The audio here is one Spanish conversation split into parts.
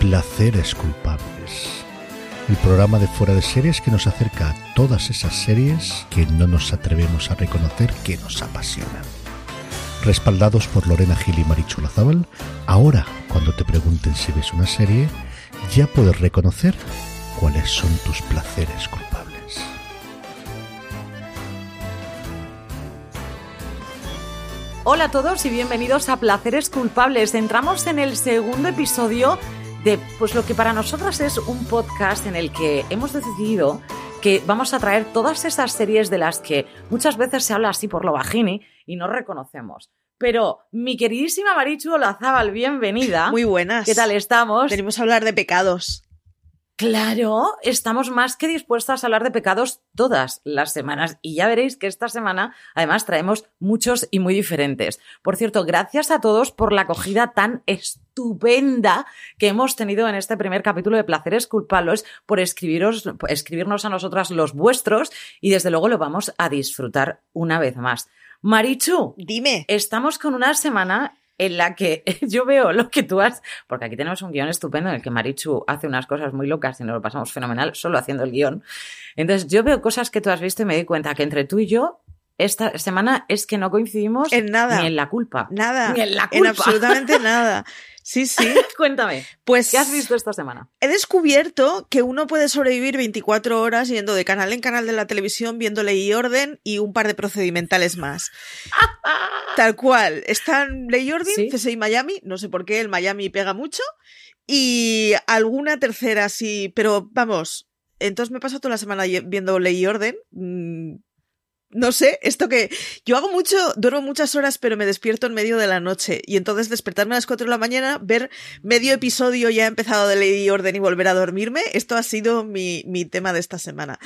Placeres culpables. El programa de fuera de series que nos acerca a todas esas series que no nos atrevemos a reconocer que nos apasionan. Respaldados por Lorena Gil y Marichu Lazábal, ahora cuando te pregunten si ves una serie, ya puedes reconocer cuáles son tus placeres culpables. Hola a todos y bienvenidos a Placeres Culpables. Entramos en el segundo episodio de pues lo que para nosotras es un podcast en el que hemos decidido que vamos a traer todas esas series de las que muchas veces se habla así por lo bajini y no reconocemos. Pero mi queridísima Marichu Olazábal, bienvenida. Muy buenas. ¿Qué tal estamos? Venimos a hablar de pecados. Claro, estamos más que dispuestas a hablar de pecados todas las semanas y ya veréis que esta semana además traemos muchos y muy diferentes. Por cierto, gracias a todos por la acogida tan estupenda que hemos tenido en este primer capítulo de Placeres Culpables, por escribiros, por escribirnos a nosotras los vuestros y desde luego lo vamos a disfrutar una vez más. Marichu, Dime. estamos con una semana en la que yo veo lo que tú has, porque aquí tenemos un guion estupendo en el que Marichu hace unas cosas muy locas y nos lo pasamos fenomenal solo haciendo el guion. Entonces yo veo cosas que tú has visto y me doy cuenta que entre tú y yo esta semana es que no coincidimos En nada. ni en la culpa. Nada. Ni en la En culpa. absolutamente nada. Sí, sí. Cuéntame, Pues ¿qué has visto esta semana? he descubierto que uno puede sobrevivir 24 horas yendo de canal en canal de la televisión, viendo ley y orden y un par de procedimentales más. Tal cual. Están ley y orden, Sí. CSI Miami, no sé por qué el Miami pega mucho, y alguna tercera sí, pero vamos, entonces me paso toda la semana viendo ley y orden. mm, no sé, esto que yo hago mucho, duermo muchas horas, pero me despierto en medio de la noche. Y entonces despertarme a las 4 de la mañana, ver medio episodio ya empezado de Ley y Orden y volver a dormirme, esto ha sido mi, mi tema de esta semana.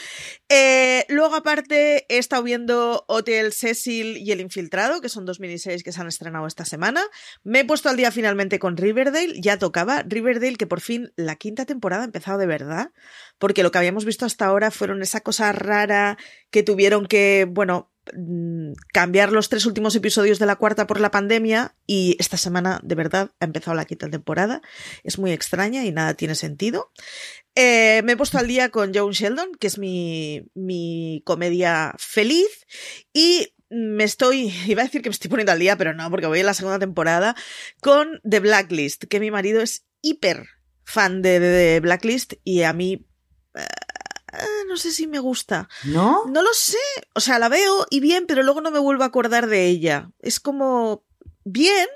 Eh, luego, aparte, he estado viendo Hotel Cecil y El Infiltrado, que son dos miniseries que se han estrenado esta semana. Me he puesto al día finalmente con Riverdale, ya tocaba. Riverdale, que por fin la quinta temporada ha empezado de verdad, porque lo que habíamos visto hasta ahora fueron esa cosa rara que tuvieron que, bueno, mm, cambiar los tres últimos episodios de la cuarta por la pandemia y esta semana de verdad ha empezado la quinta temporada. Es muy extraña y nada tiene sentido. Eh, me he puesto al día con Joan Sheldon, que es mi, mi comedia feliz y me estoy, iba a decir que me estoy poniendo al día, pero no, porque voy en la segunda temporada, con The Blacklist, que mi marido es hiper fan de, de- de Blacklist y a mí eh, no sé si me gusta. ¿No? No lo sé. O sea, la veo y bien, pero luego no me vuelvo a acordar de ella. Es como bien,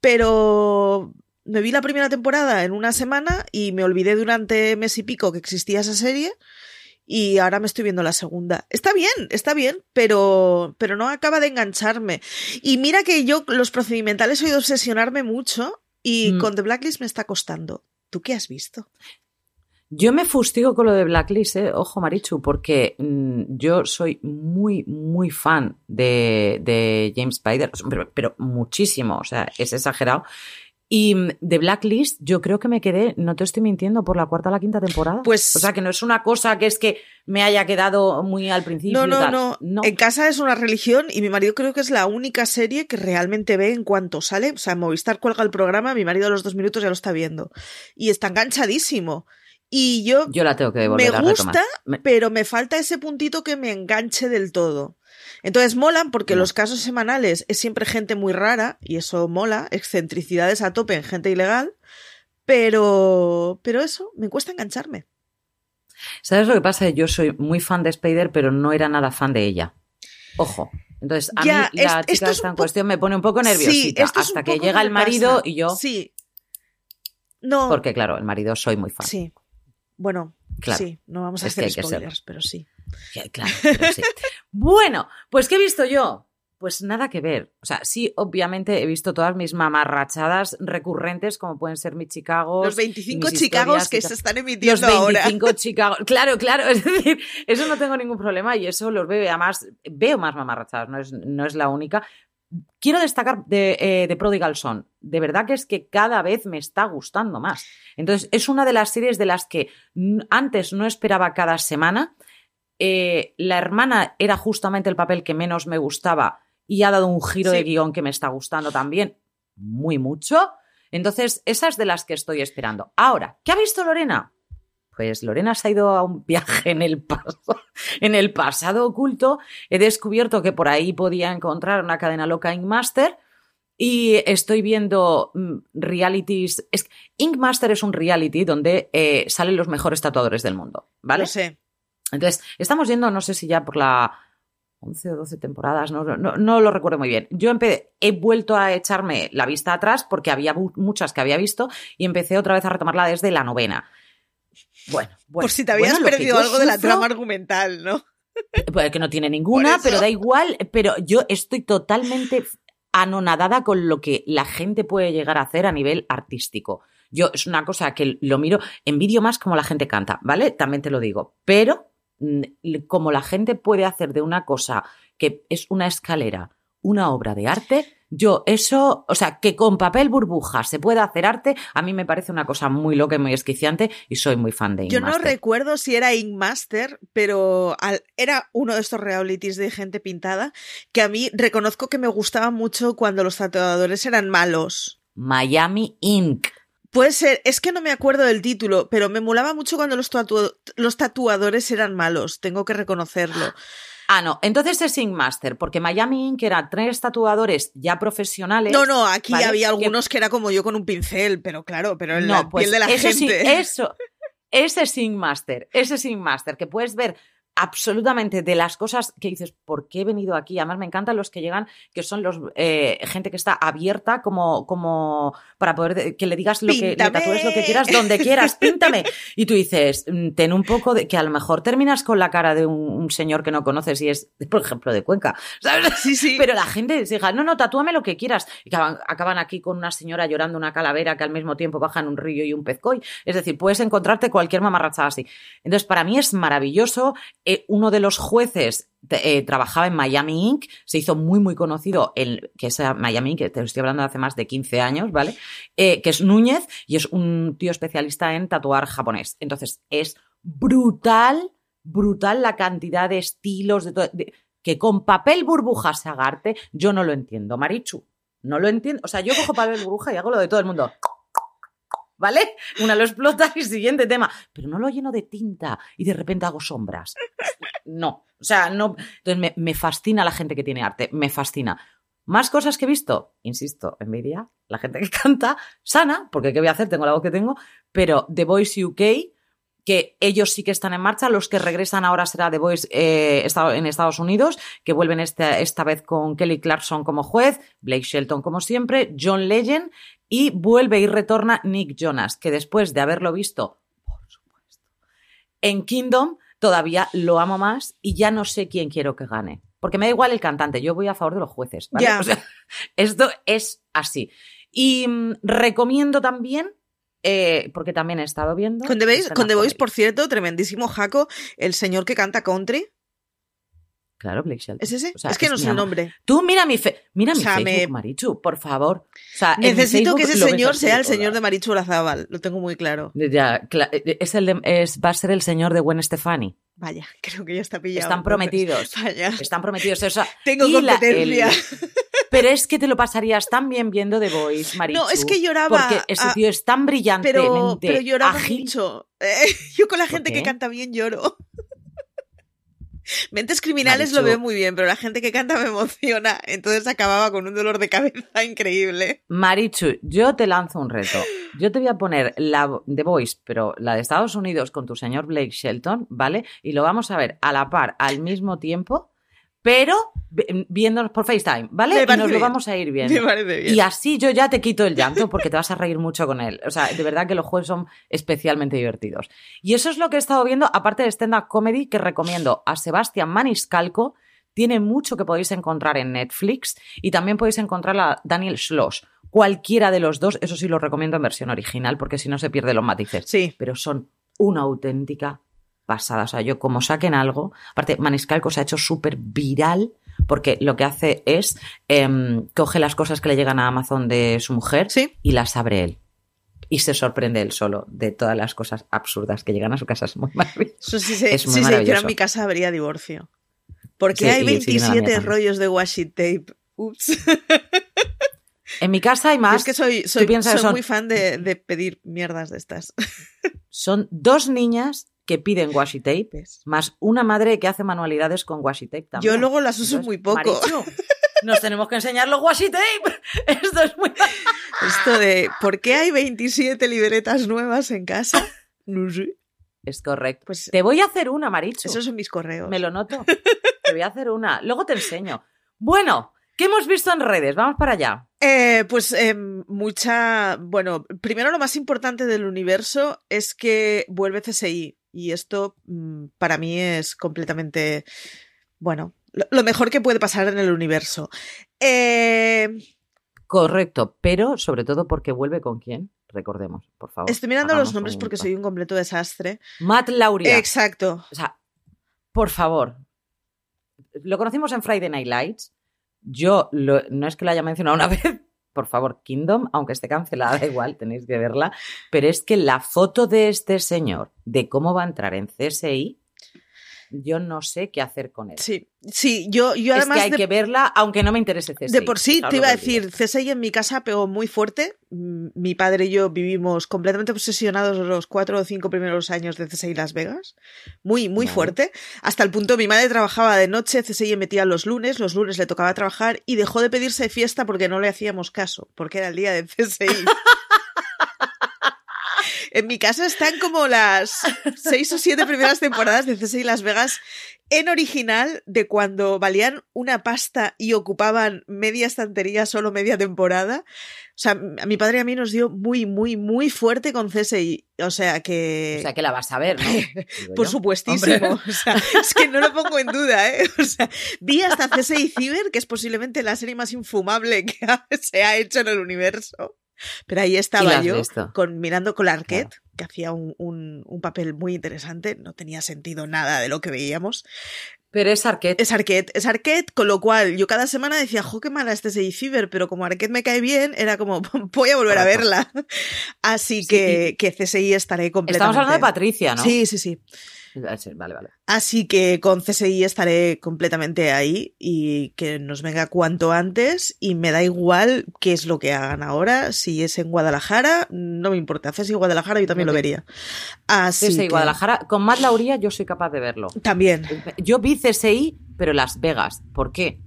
pero me vi la primera temporada en una semana y me olvidé durante mes y pico que existía esa serie. Y ahora me estoy viendo la segunda. Está bien, está bien, pero, pero no acaba de engancharme. Y mira que yo los procedimentales he oído obsesionarme mucho y Mm. con The Blacklist me está costando. ¿Tú qué has visto? Yo me fustigo con lo de Blacklist, ¿eh? ojo Marichu, porque mm, yo soy muy, muy fan de, de James Spider, pero, pero muchísimo, o sea, es exagerado. Y mm, de Blacklist, yo creo que me quedé, no te estoy mintiendo, por la cuarta o la quinta temporada. Pues- O sea, que no es una cosa que es que me haya quedado muy al principio. No, y no, tal. no, no. En casa es una religión y mi marido creo que es la única serie que realmente ve en cuanto sale. O sea, Movistar cuelga el programa, mi marido a los dos minutos ya lo está viendo. Y está enganchadísimo. Y yo, Yo la tengo que me a gusta, Me- pero me falta ese puntito que me enganche del todo. Entonces molan porque No. los casos semanales es siempre gente muy rara y eso mola, excentricidades a tope en gente ilegal, pero pero eso me cuesta engancharme. ¿Sabes lo que pasa? Yo soy muy fan de Spider, pero no era nada fan de ella. Ojo. Entonces, a Ya, mí la es- chica es esta un en cuestión me pone un poco nerviosita Sí, esto es hasta que llega el marido pasa. y yo, Sí. No. porque claro, el marido soy muy fan. Sí. Bueno, Claro. sí, no vamos a hacer spoilers, pero sí. Que, Claro, pero sí. bueno, pues ¿qué he visto yo? Pues nada que ver. O sea, sí, obviamente he visto todas mis mamarrachadas recurrentes, como pueden ser mi Chicago. Los 25 mis Chicagos que se están Los emitiendo ahora. 25 Chicago. Claro, claro. Es decir, eso no tengo ningún problema y eso los veo. Además, veo más mamarrachadas, no es, no es la única. Quiero destacar de, eh, de Prodigal Son. De verdad que es que cada vez me está gustando más. Entonces, es una de las series de las que antes no esperaba cada semana. Eh, la hermana era justamente el papel que menos me gustaba y ha dado un giro Sí. de guion que me está gustando también muy mucho. Entonces, esas de las que estoy esperando. Ahora, ¿qué ha visto Lorena? Pues Lorena se ha ido a un viaje en el, pasado, en el pasado oculto. He descubierto que por ahí podía encontrar una cadena loca Inkmaster y estoy viendo mm, realities. Es, Inkmaster es un reality donde eh, salen los mejores tatuadores del mundo, ¿vale? Lo sé. Entonces, estamos yendo, no sé si ya por la 11 o 12 temporadas, no, no, no lo recuerdo muy bien. Yo he vuelto a echarme la vista atrás porque había mu- muchas que había visto y empecé otra vez a retomarla desde la novena. Bueno, bueno Por si te habías bueno, perdido algo de la trama argumental, ¿no? Pues que no tiene ninguna, pero da igual. Pero yo estoy totalmente anonadada con lo que la gente puede llegar a hacer a nivel artístico. Yo es una cosa que lo miro, envidio más como la gente canta, ¿vale? También te lo digo. Pero mm, como la gente puede hacer de una cosa que es una escalera, una obra de arte, yo eso, o sea, que con papel burbuja se pueda hacer arte, a mí me parece una cosa muy loca y muy esquiciante y soy muy fan de Yo no Ink recuerdo si era Inkmaster, pero al- era uno de estos realities de gente pintada que a mí reconozco que me gustaba mucho cuando los tatuadores eran malos. Miami Inc. Puede ser, es que no me acuerdo del título, pero me molaba mucho cuando los, tatu- los tatuadores eran malos, tengo que reconocerlo. Ah, no, entonces es Ink Master, porque Miami Inc. era tres tatuadores ya profesionales. No, no, aquí ¿vale? había algunos que... era como yo con un pincel, pero claro, pero en No, la pues piel de la eso sí, gente. eso. Ese es Ink Master, ese es Ink Master, que puedes ver absolutamente de las cosas que dices, ¿por qué he venido aquí? Además, me encantan los que llegan, que son los eh, gente que está abierta como, como para poder de- que le digas lo que le tatúes lo que quieras, donde quieras, píntame. Y tú dices, mm, ten un poco de que a lo mejor terminas con la cara de un, un señor que no conoces y es, por ejemplo, de Cuenca. ¿sabes? Sí, sí. Pero la gente diga, no, no, tatúame lo que quieras. Y acaban, acaban aquí con una señora llorando una calavera que al mismo tiempo baja en un río y un pezcoy. Es decir, puedes encontrarte cualquier mamarrachada así. Entonces, para mí es maravilloso. Eh, uno de los jueces eh, trabajaba en Miami Inc., se hizo muy, muy conocido, el, que es Miami Inc., que te estoy hablando de hace más de 15 años, ¿vale? Eh, que es Núñez y es un tío especialista en tatuar japonés. Entonces, es brutal, brutal la cantidad de estilos, de de- que con papel burbuja se haga arte, yo no lo entiendo, Marichu. No lo entiendo. O sea, yo cojo papel burbuja y hago lo de todo el mundo. ¿Vale? Una lo explota y siguiente tema. Pero no lo lleno de tinta y de repente hago sombras. No. O sea, no. Entonces me, me fascina la gente que tiene arte. Me fascina. Más cosas que he visto, insisto, envidia, la gente que canta, sana, porque ¿qué voy a hacer? Tengo la voz que tengo, pero The Voice UK, que ellos sí que están en marcha, los que regresan ahora será The Voice eh, en Estados Unidos, que vuelven esta, esta vez con Kelly Clarkson como juez, Blake Shelton como siempre, John Legend, y vuelve y retorna Nick Jonas, que después de haberlo visto, por supuesto, en Kingdom, todavía lo amo más y ya no sé quién quiero que gane. Porque me da igual el cantante, yo voy a favor de los jueces. O sea, esto es así. Y mm, recomiendo también, eh, porque también he estado viendo. Con The Voice, con The Voice, por cierto, tremendísimo Jaco, el señor que canta country. Claro, Blake Shelton. ¿Es ese? O sea, es que no mi sé el nombre. Tú mira mi, fe- mira mi O sea, Facebook, me- Marichu, por favor. O sea, Necesito que ese señor sea el todas. señor de Marichu Olazábal, lo tengo muy claro. Ya, es el de- es, va a ser el señor de Gwen Stefani. Vaya, creo que ya está pillado. Están prometidos. Vaya. Están prometidos. O sea, Tengo y la- competencia. el- Pero es que te lo pasarías tan bien viendo The Voice, Marichu. No, es que lloraba. Porque ese tío es tan brillantemente pero, pero lloraba ágil. mucho. Eh, yo con la gente que canta bien lloro. Mentes criminales Marichu. lo veo muy bien, pero la gente que canta me emociona. Entonces acababa con un dolor de cabeza increíble. Marichu, yo te lanzo un reto. Yo te voy a poner la The Voice, pero la de Estados Unidos con tu señor Blake Shelton, ¿vale? Y lo vamos a ver a la par, al mismo tiempo, pero vi- viéndonos por FaceTime, ¿vale? Y nos lo vamos a ir viendo. Me parece bien. Y así yo ya te quito el llanto porque te vas a reír mucho con él. O sea, de verdad que los juegos son especialmente divertidos. Y eso es lo que he estado viendo, aparte de stand-up comedy, que recomiendo a Sebastián Maniscalco. Tiene mucho que podéis encontrar en Netflix y también podéis encontrar a Daniel Schloss. Cualquiera de los dos, eso sí lo recomiendo en versión original porque si no se pierden los matices. Sí. Pero son una auténtica pasada. O sea, yo como saquen algo, aparte Maniscalco se ha hecho súper viral porque lo que hace es em, coge las cosas que le llegan a Amazon de su mujer Sí. y las abre él. Y se sorprende él solo de todas las cosas absurdas que llegan a su casa. Es muy maravilloso. Eso sí, se, Es muy sí se hiciera maravilloso. en mi casa habría divorcio. Porque Sí, hay y sí, en la mía 27 también. rollos de washi tape. Ups. En mi casa hay más. Yo es que soy, soy, soy son- muy fan de, de pedir mierdas de estas. Son dos niñas que piden washi tape, más una madre que hace manualidades con washi tape también. Yo luego las uso Entonces, muy poco. Marichu, nos tenemos que enseñar los washi tape. Esto es muy... Esto de ¿por qué hay 27 libretas nuevas en casa? No sé. Es correcto. Pues Te voy a hacer una, Marichu. esos son mis correos. Me lo noto. Te voy a hacer una. Luego te enseño. Bueno, ¿qué hemos visto en redes? Vamos para allá. Eh, pues eh, mucha. Bueno, primero lo más importante del universo es que vuelve CSI. Y esto mm, para mí es completamente. Bueno, lo, mejor que puede pasar en el universo. Eh, Correcto, pero sobre todo porque vuelve con quién, recordemos, por favor. estoy mirando los nombres porque soy un completo desastre. Matt Lauria. Exacto. O sea, por favor. Lo conocimos en Friday Night Lights. Yo lo- no es que lo haya mencionado una vez. Por favor, Kingdom, aunque esté cancelada, da igual, tenéis que verla. Pero es que la foto de este señor, de cómo va a entrar en CSI, yo no sé qué hacer con él. Sí, sí, yo, yo es además que hay de, que verla, aunque no me interese CSI. de por sí ¿sabes te iba a decir, CSI en mi casa pegó muy fuerte. Mi padre y yo vivimos completamente obsesionados los cuatro o cinco primeros años de CSI Las Vegas. Muy, muy fuerte. Hasta el punto, mi madre trabajaba de noche, CSI emitía los lunes, los lunes le tocaba trabajar y dejó de pedirse fiesta porque no le hacíamos caso, porque era el día de CSI. En mi casa están como las seis o siete primeras temporadas de CSI Las Vegas en original de cuando valían una pasta y ocupaban media estantería solo media temporada. O sea, a mi padre y a mí nos dio muy, muy, muy fuerte con CSI. O sea que... O sea, que la vas a ver, ¿no? Por supuestísimo. Hombre. O sea, es que no lo pongo en duda, ¿eh? O sea, vi hasta CSI Cyber, que es posiblemente la serie más infumable que se ha hecho en el universo. Pero ahí la estaba yo, con, mirando con Arquette, que hacía un, un- un papel muy interesante. No tenía sentido nada de lo que veíamos. Pero es Arquette. Es Arquette, es Arquette, con lo cual yo cada semana decía, jo, qué mala este CSI Cyber, pero como Arquette me cae bien, era como, voy a volver a verla. Así Sí, que, que CSI estaré completamente. Estamos hablando de Patricia, ¿no? Sí, sí, sí. Vale, vale. Así que con CSI estaré completamente ahí y que nos venga cuanto antes y me da igual qué es lo que hagan ahora. Si es en Guadalajara, no me importa. CSI Guadalajara yo también lo vería. Así CSI que- Guadalajara. Con Matt Lauria yo soy capaz de verlo. También. Yo vi CSI, pero Las Vegas. ¿Por qué?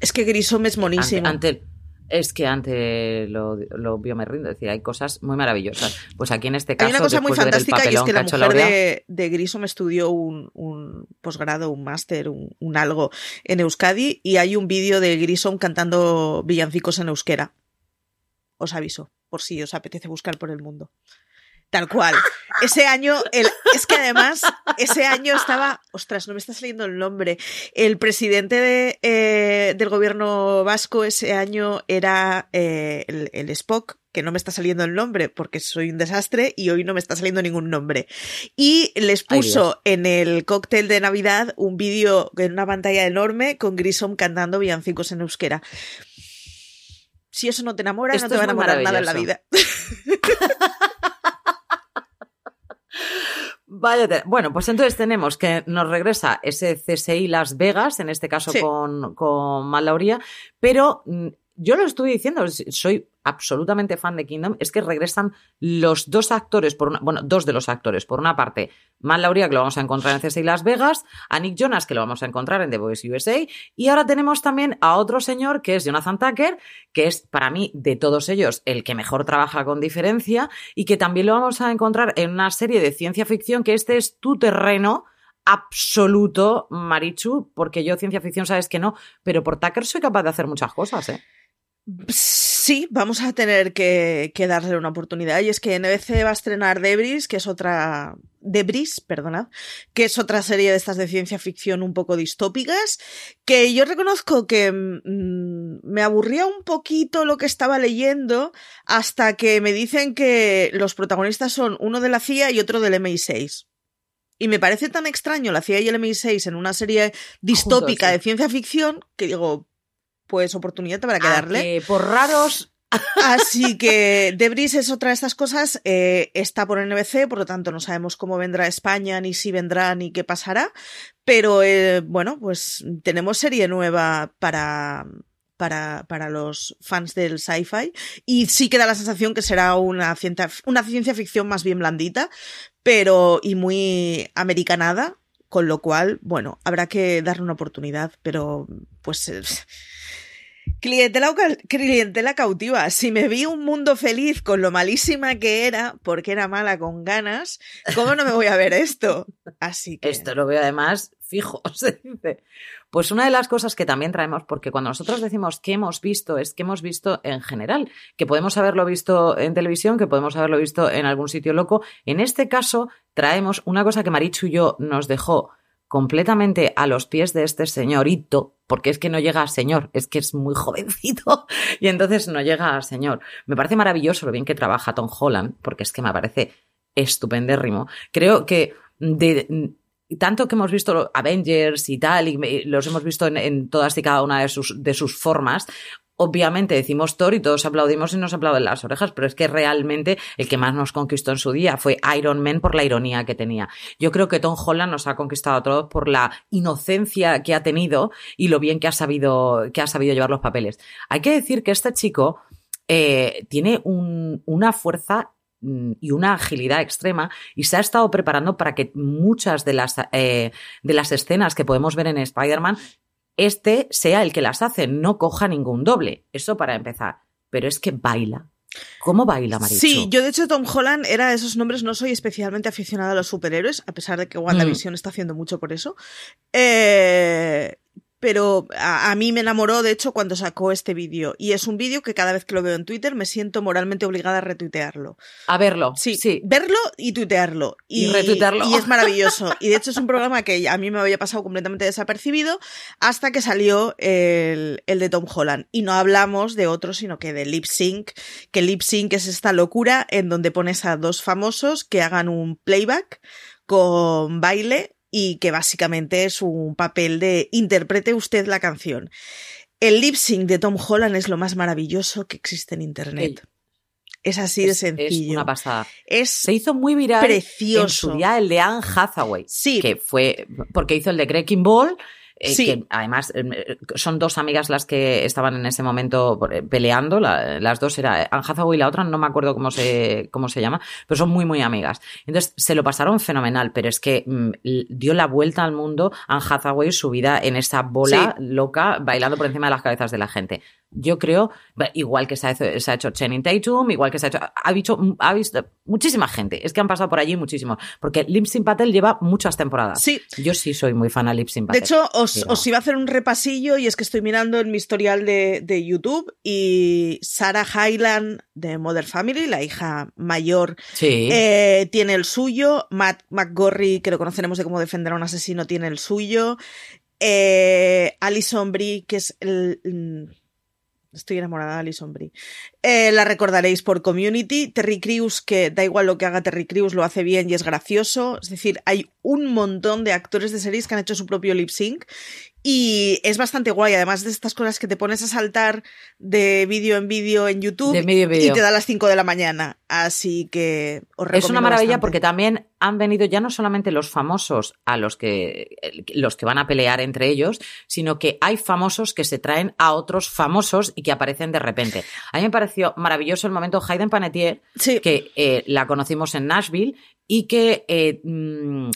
Es que Grissom es monísimo. Ante, ante- es que ante lo, lo vio me rindo. Es decir, hay cosas muy maravillosas. Pues aquí en este caso. Hay una cosa muy fantástica y es que la mujer de, de Grissom estudió un, un posgrado, un máster, un, un algo en Euskadi y hay un vídeo de Grissom cantando villancicos en euskera. Os aviso, por si os apetece buscar por el mundo. Tal cual. Ese año, el, es que además, ese año estaba, ostras, no me está saliendo el nombre. El presidente de, eh, del gobierno vasco ese año era eh, el, el Spock, que no me está saliendo el nombre porque soy un desastre y hoy no me está saliendo ningún nombre. Y les Ay, puso en el cóctel de Navidad un vídeo en una pantalla enorme con Grissom cantando villancicos en euskera. Si eso no te enamora, Esto no te va a enamorar nada en la vida. Vaya Bueno, pues entonces tenemos que nos regresa ese CSI Las Vegas, en este caso Sí. con, con Matt Lauria, pero mm, yo lo estuve diciendo, soy absolutamente fan de Kingdom, es que regresan los dos actores, por una, bueno, dos de los actores. Por una parte, Matt Lauria, que lo vamos a encontrar en CSI Las Vegas, a Nick Jonas, que lo vamos a encontrar en The Voice USA, y ahora tenemos también a otro señor, que es Jonathan Tucker, que es para mí, de todos ellos, el que mejor trabaja con diferencia, y que también lo vamos a encontrar en una serie de ciencia ficción, que este es tu terreno absoluto, Marichu, porque yo ciencia ficción sabes que no, pero por Tucker soy capaz de hacer muchas cosas, ¿eh? Sí, vamos a tener que, que darle una oportunidad. Y es que NBC va a estrenar Debris, que es otra. Debris, perdonad, que es otra serie de estas de ciencia ficción un poco distópicas, que yo reconozco que mm, me aburría un poquito lo que estaba leyendo hasta que me dicen que los protagonistas son uno de la CIA y otro del MI6. Y me parece tan extraño la CIA y el MI6 en una serie distópica sí. de ciencia ficción que digo, pues oportunidad habrá que A darle. que por raros Así que Debris es otra de estas cosas. eh, está por NBC, por lo tanto no sabemos cómo vendrá a España, ni si vendrá, ni qué pasará. Pero eh, bueno, pues tenemos serie nueva para, para, para los fans del sci-fi. Y sí que da la sensación que será una ciencia, una ciencia ficción más bien blandita, pero y muy americanada, con lo cual, bueno, habrá que darle una oportunidad, pero pues eh, clientela, clientela cautiva. Si me vi un mundo feliz con lo malísima que era, porque era mala con ganas, ¿cómo no me voy a ver esto? Así que... Esto lo veo además fijo, se dice. Pues una de las cosas que también traemos, porque cuando nosotros decimos que hemos visto, es que hemos visto en general, que podemos haberlo visto en televisión, que podemos haberlo visto en algún sitio loco. En este caso, traemos una cosa que Marichu y yo nos dejó completamente a los pies de este señorito, porque es que no llega a señor, es que es muy jovencito y entonces no llega a señor. Me parece maravilloso lo bien que trabaja Tom Holland, porque es que me parece estupendérrimo. Creo que de, tanto que hemos visto Avengers y tal, y los hemos visto en, todas y cada una de sus, formas, obviamente decimos Thor y todos aplaudimos y nos aplauden las orejas, pero es que realmente el que más nos conquistó en su día fue Iron Man por la ironía que tenía. Yo creo que Tom Holland nos ha conquistado a todos por la inocencia que ha tenido y lo bien que ha sabido, que ha sabido llevar los papeles. Hay que decir que este chico eh, tiene una fuerza y una agilidad extrema y se ha estado preparando para que muchas de las, eh, de las escenas que podemos ver en Spider-Man, este sea el que las hace, no coja ningún doble. Eso para empezar. Pero es que baila. ¿Cómo baila Marichu? Sí, yo de hecho Tom Holland era de esos nombres, no soy especialmente aficionada a los superhéroes, a pesar de que WandaVision mm. está haciendo mucho por eso. Eh, pero a, mí me enamoró, de hecho, cuando sacó este vídeo. Y es un vídeo que cada vez que lo veo en Twitter me siento moralmente obligada a retuitearlo. A verlo. Sí, sí. Verlo y tuitearlo. Y, retuitearlo. Y es maravilloso. y de hecho es un programa que a mí me había pasado completamente desapercibido hasta que salió el, el de Tom Holland. Y no hablamos de otro, sino que de Lip Sync. Que Lip Sync es esta locura en donde pones a dos famosos que hagan un playback con baile y que básicamente es un papel de interprete usted la canción. El lip sync de Tom Holland es lo más maravilloso que existe en internet. Es así de sencillo. Es una pasada. Es Se hizo muy viral precioso. en su día el de Anne Hathaway. Sí. Que fue porque hizo el de Breaking Ball eh, que además eh, son dos amigas las que estaban en ese momento eh, peleando, las dos era Anne Hathaway y la otra, no me acuerdo cómo se, cómo se llama, pero son muy, muy amigas. Entonces se lo pasaron fenomenal, pero es que mm, dio la vuelta al mundo Anne Hathaway subida en esa bola loca bailando por encima de las cabezas de la gente. Yo creo, igual que se ha, hecho, se ha hecho Channing Tatum, igual que se ha hecho, ha visto, ha visto muchísima gente. Es que han pasado por allí muchísimo. Porque Lipsing Patel lleva muchas temporadas. Sí. Yo sí soy muy fan de Lipsing Patel. De hecho, os, os, iba a hacer un repasillo y es que estoy mirando en mi historial de, de YouTube y Sarah Hyland de Mother Family, la hija mayor, sí. eh, tiene el suyo. Matt McGorry, que lo conoceremos de cómo defender a un asesino, tiene el suyo. Eh, Alison Brie, que es el Estoy enamorada de Alison. Eh, la recordaréis por Community. Terry Crews, que da igual lo que haga Terry Crews, lo hace bien y es gracioso. Es decir, hay un montón de actores de series que han hecho su propio lip sync y es bastante guay, además de estas cosas que te pones a saltar de vídeo en vídeo en YouTube y te da las 5 de la mañana. Así que os Es una maravilla porque también han venido ya no solamente los famosos a los que los que van a pelear entre ellos, sino que hay famosos que se traen a otros famosos y que aparecen de repente. A mí me pareció maravilloso el momento Hayden Panettiere, que eh, la conocimos en Nashville y que eh, mm,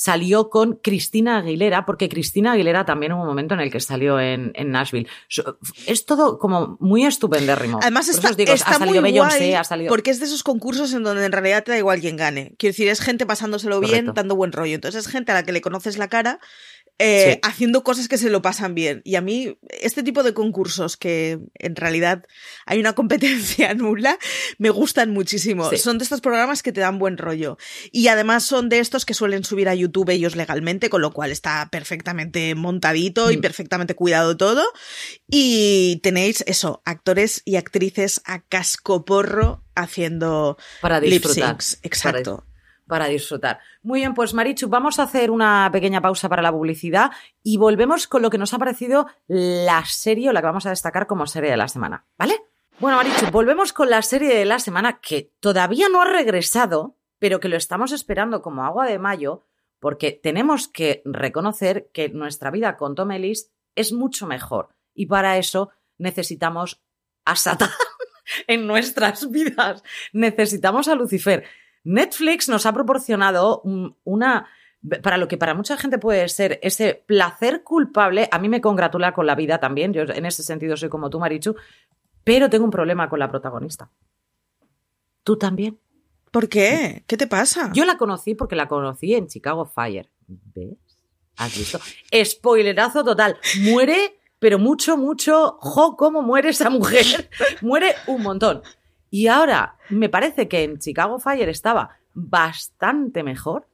salió con Cristina Aguilera, porque Cristina Aguilera también hubo un momento en el que salió en, Nashville. Es todo como muy estupendérrimo. Además, está, ha salido Beyoncé, ha salido... Porque es de esos concursos en donde en realidad te da igual quien gane. Quiero decir, es gente pasándoselo bien, dando buen rollo. Entonces es gente a la que le conoces la cara eh, haciendo cosas que se lo pasan bien. Y a mí, este tipo de concursos que en realidad hay una competencia nula, me gustan muchísimo. Son de estos programas que te dan buen rollo. Y además son de estos que suelen subir a YouTube ellos legalmente, con lo cual está perfectamente montadito y mm. perfectamente cuidado todo. Y tenéis eso, actores y actrices a cascoporro haciendo para lip syncs. Exacto para disfrutar. Muy bien, pues Marichu, vamos a hacer una pequeña pausa para la publicidad y volvemos con lo que nos ha parecido la serie o la que vamos a destacar como serie de la semana, ¿vale? Bueno, Marichu, volvemos con la serie de la semana que todavía no ha regresado, pero que lo estamos esperando como agua de mayo, porque tenemos que reconocer que nuestra vida con Tom Ellis es mucho mejor. Y para eso necesitamos a Satán en nuestras vidas. Necesitamos a Lucifer. Netflix nos ha proporcionado una para lo que para mucha gente puede ser ese placer culpable, a mí me congratula con la vida también, yo en ese sentido soy como tú, Marichu, pero tengo un problema con la protagonista. ¿Tú también? ¿Por qué? ¿Qué te pasa? Yo la conocí porque la conocí en Chicago Fire. ¿Ves? ¿Has visto? Spoilerazo total. Muere, pero mucho, mucho. ¡Jo! ¿Cómo muere esa mujer? muere un montón. Y ahora me parece que en Chicago Fire estaba bastante mejor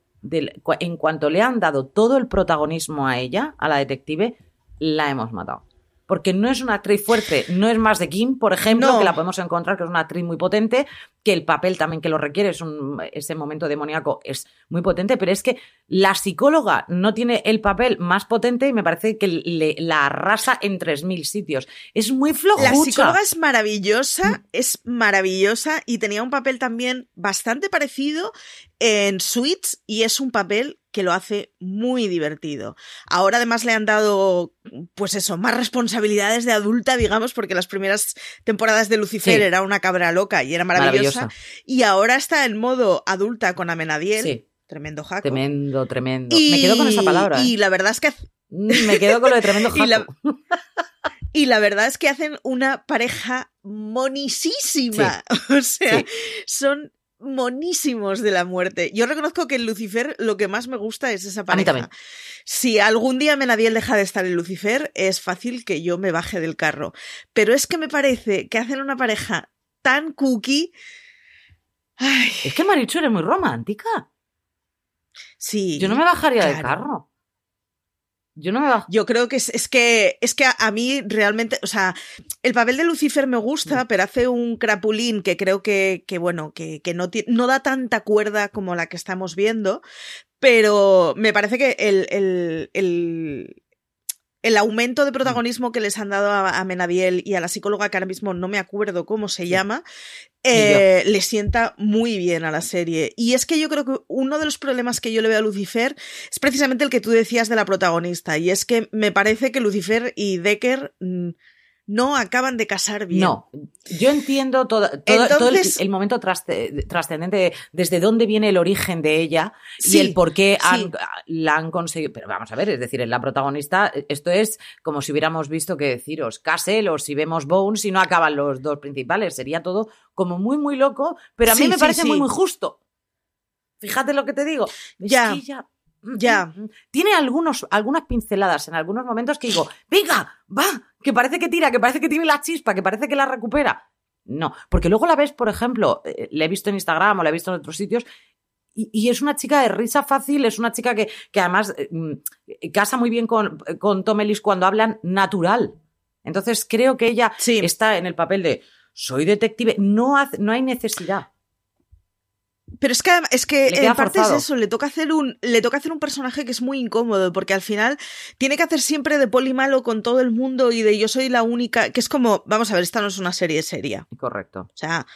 en cuanto le han dado todo el protagonismo a ella, a la detective, la hemos matado porque no es una actriz fuerte, no es más de Kim, por ejemplo, que la podemos encontrar, que es una actriz muy potente, que el papel también que lo requiere, es un, ese momento demoníaco es muy potente, pero es que la psicóloga no tiene el papel más potente y me parece que le, la arrasa en 3.000 sitios. Es muy flojucha. La psicóloga es maravillosa, es maravillosa y tenía un papel también bastante parecido en Suits y es un papel que lo hace muy divertido. Ahora además le han dado, pues eso, más responsabilidades de adulta, digamos, porque las primeras temporadas de Lucifer era una cabra loca y era maravillosa. Y ahora está en modo adulta con Amenadiel. Sí. Tremendo jaco. Tremendo, tremendo. Me quedo con esa palabra. Y ¿eh? la verdad es que... Me quedo con lo de tremendo jaco. y, la... verdad es que hacen una pareja monisísima. O sea, son monísimos de la muerte. Yo reconozco que en Lucifer lo que más me gusta es esa pareja. A mí también. Si algún día Menadiel deja de estar en Lucifer, es fácil que yo me baje del carro. Pero es que me parece que hacen una pareja tan cookie. Es que Marichu es muy romántica. Sí. Yo no me bajaría del carro. Yo no me va. Yo creo que es, es que es que a, mí realmente, o sea, el papel de Lucifer me gusta, mm. pero hace un crapulín que creo que, que bueno, que, que no, no da tanta cuerda como la que estamos viendo, pero me parece que el, el, el, el aumento de protagonismo que les han dado a, Menadiel y a la psicóloga que ahora mismo no me acuerdo cómo se llama, eh, le sienta muy bien a la serie. Y es que yo creo que uno de los problemas que yo le veo a Lucifer es precisamente el que tú decías de la protagonista. Y es que me parece que Lucifer y Decker mm, no acaban de casar bien. No, yo entiendo todo, el, momento trascendente desde dónde viene el origen de ella y el por qué la han conseguido. Pero vamos a ver, es decir, en la protagonista, esto es como si hubiéramos visto que deciros, Castle o si vemos Bones y no acaban los dos principales. Sería todo como muy, muy loco, pero a mí me parece muy, muy justo. Fíjate lo que te digo. ya. Ya. Mm, mm, mm. Tiene algunos, algunas pinceladas en algunos momentos que digo, venga, va, que parece que tira, que parece que tiene la chispa, que parece que la recupera. No, porque luego la ves, por ejemplo, eh, la he visto en Instagram o la he visto en otros sitios, y, es una chica de risa fácil, es una chica que, que además eh, casa muy bien con, con Tom Ellis cuando hablan natural. Entonces creo que ella está en el papel de soy detective, no, no hay necesidad. Pero es que, es que en parte es eso, le toca, hacer un, le toca hacer un personaje que es muy incómodo, porque al final tiene que hacer siempre de poli malo con todo el mundo y de yo soy la única, que es como, vamos a ver, esta no es una serie seria. Correcto. O sea,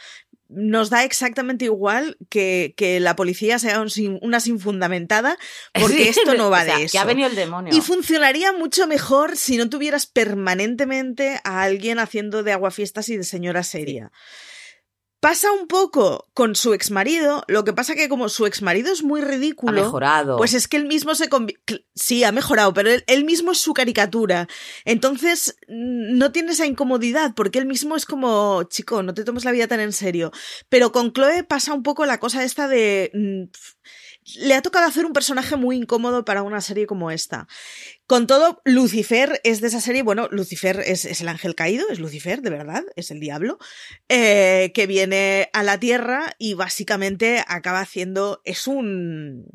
nos da exactamente igual que, que la policía sea una sin fundamentada, porque esto no va de eso. Que ha venido el demonio. Y funcionaría mucho mejor si no tuvieras permanentemente a alguien haciendo de aguafiestas y de señora seria. Pasa un poco con su exmarido, lo que pasa que como su exmarido es muy ridículo. Ha mejorado. Pues es que él mismo se Sí, ha mejorado, pero él, mismo es su caricatura. Entonces, no tiene esa incomodidad, porque él mismo es como, chico, no te tomes la vida tan en serio. Pero con Chloe pasa un poco la cosa esta de. Mm, le ha tocado hacer un personaje muy incómodo para una serie como esta. Con todo, Lucifer es de esa serie, bueno, Lucifer es, el ángel caído, es Lucifer, de verdad, es el diablo, eh, que viene a la Tierra y básicamente acaba haciendo, es un,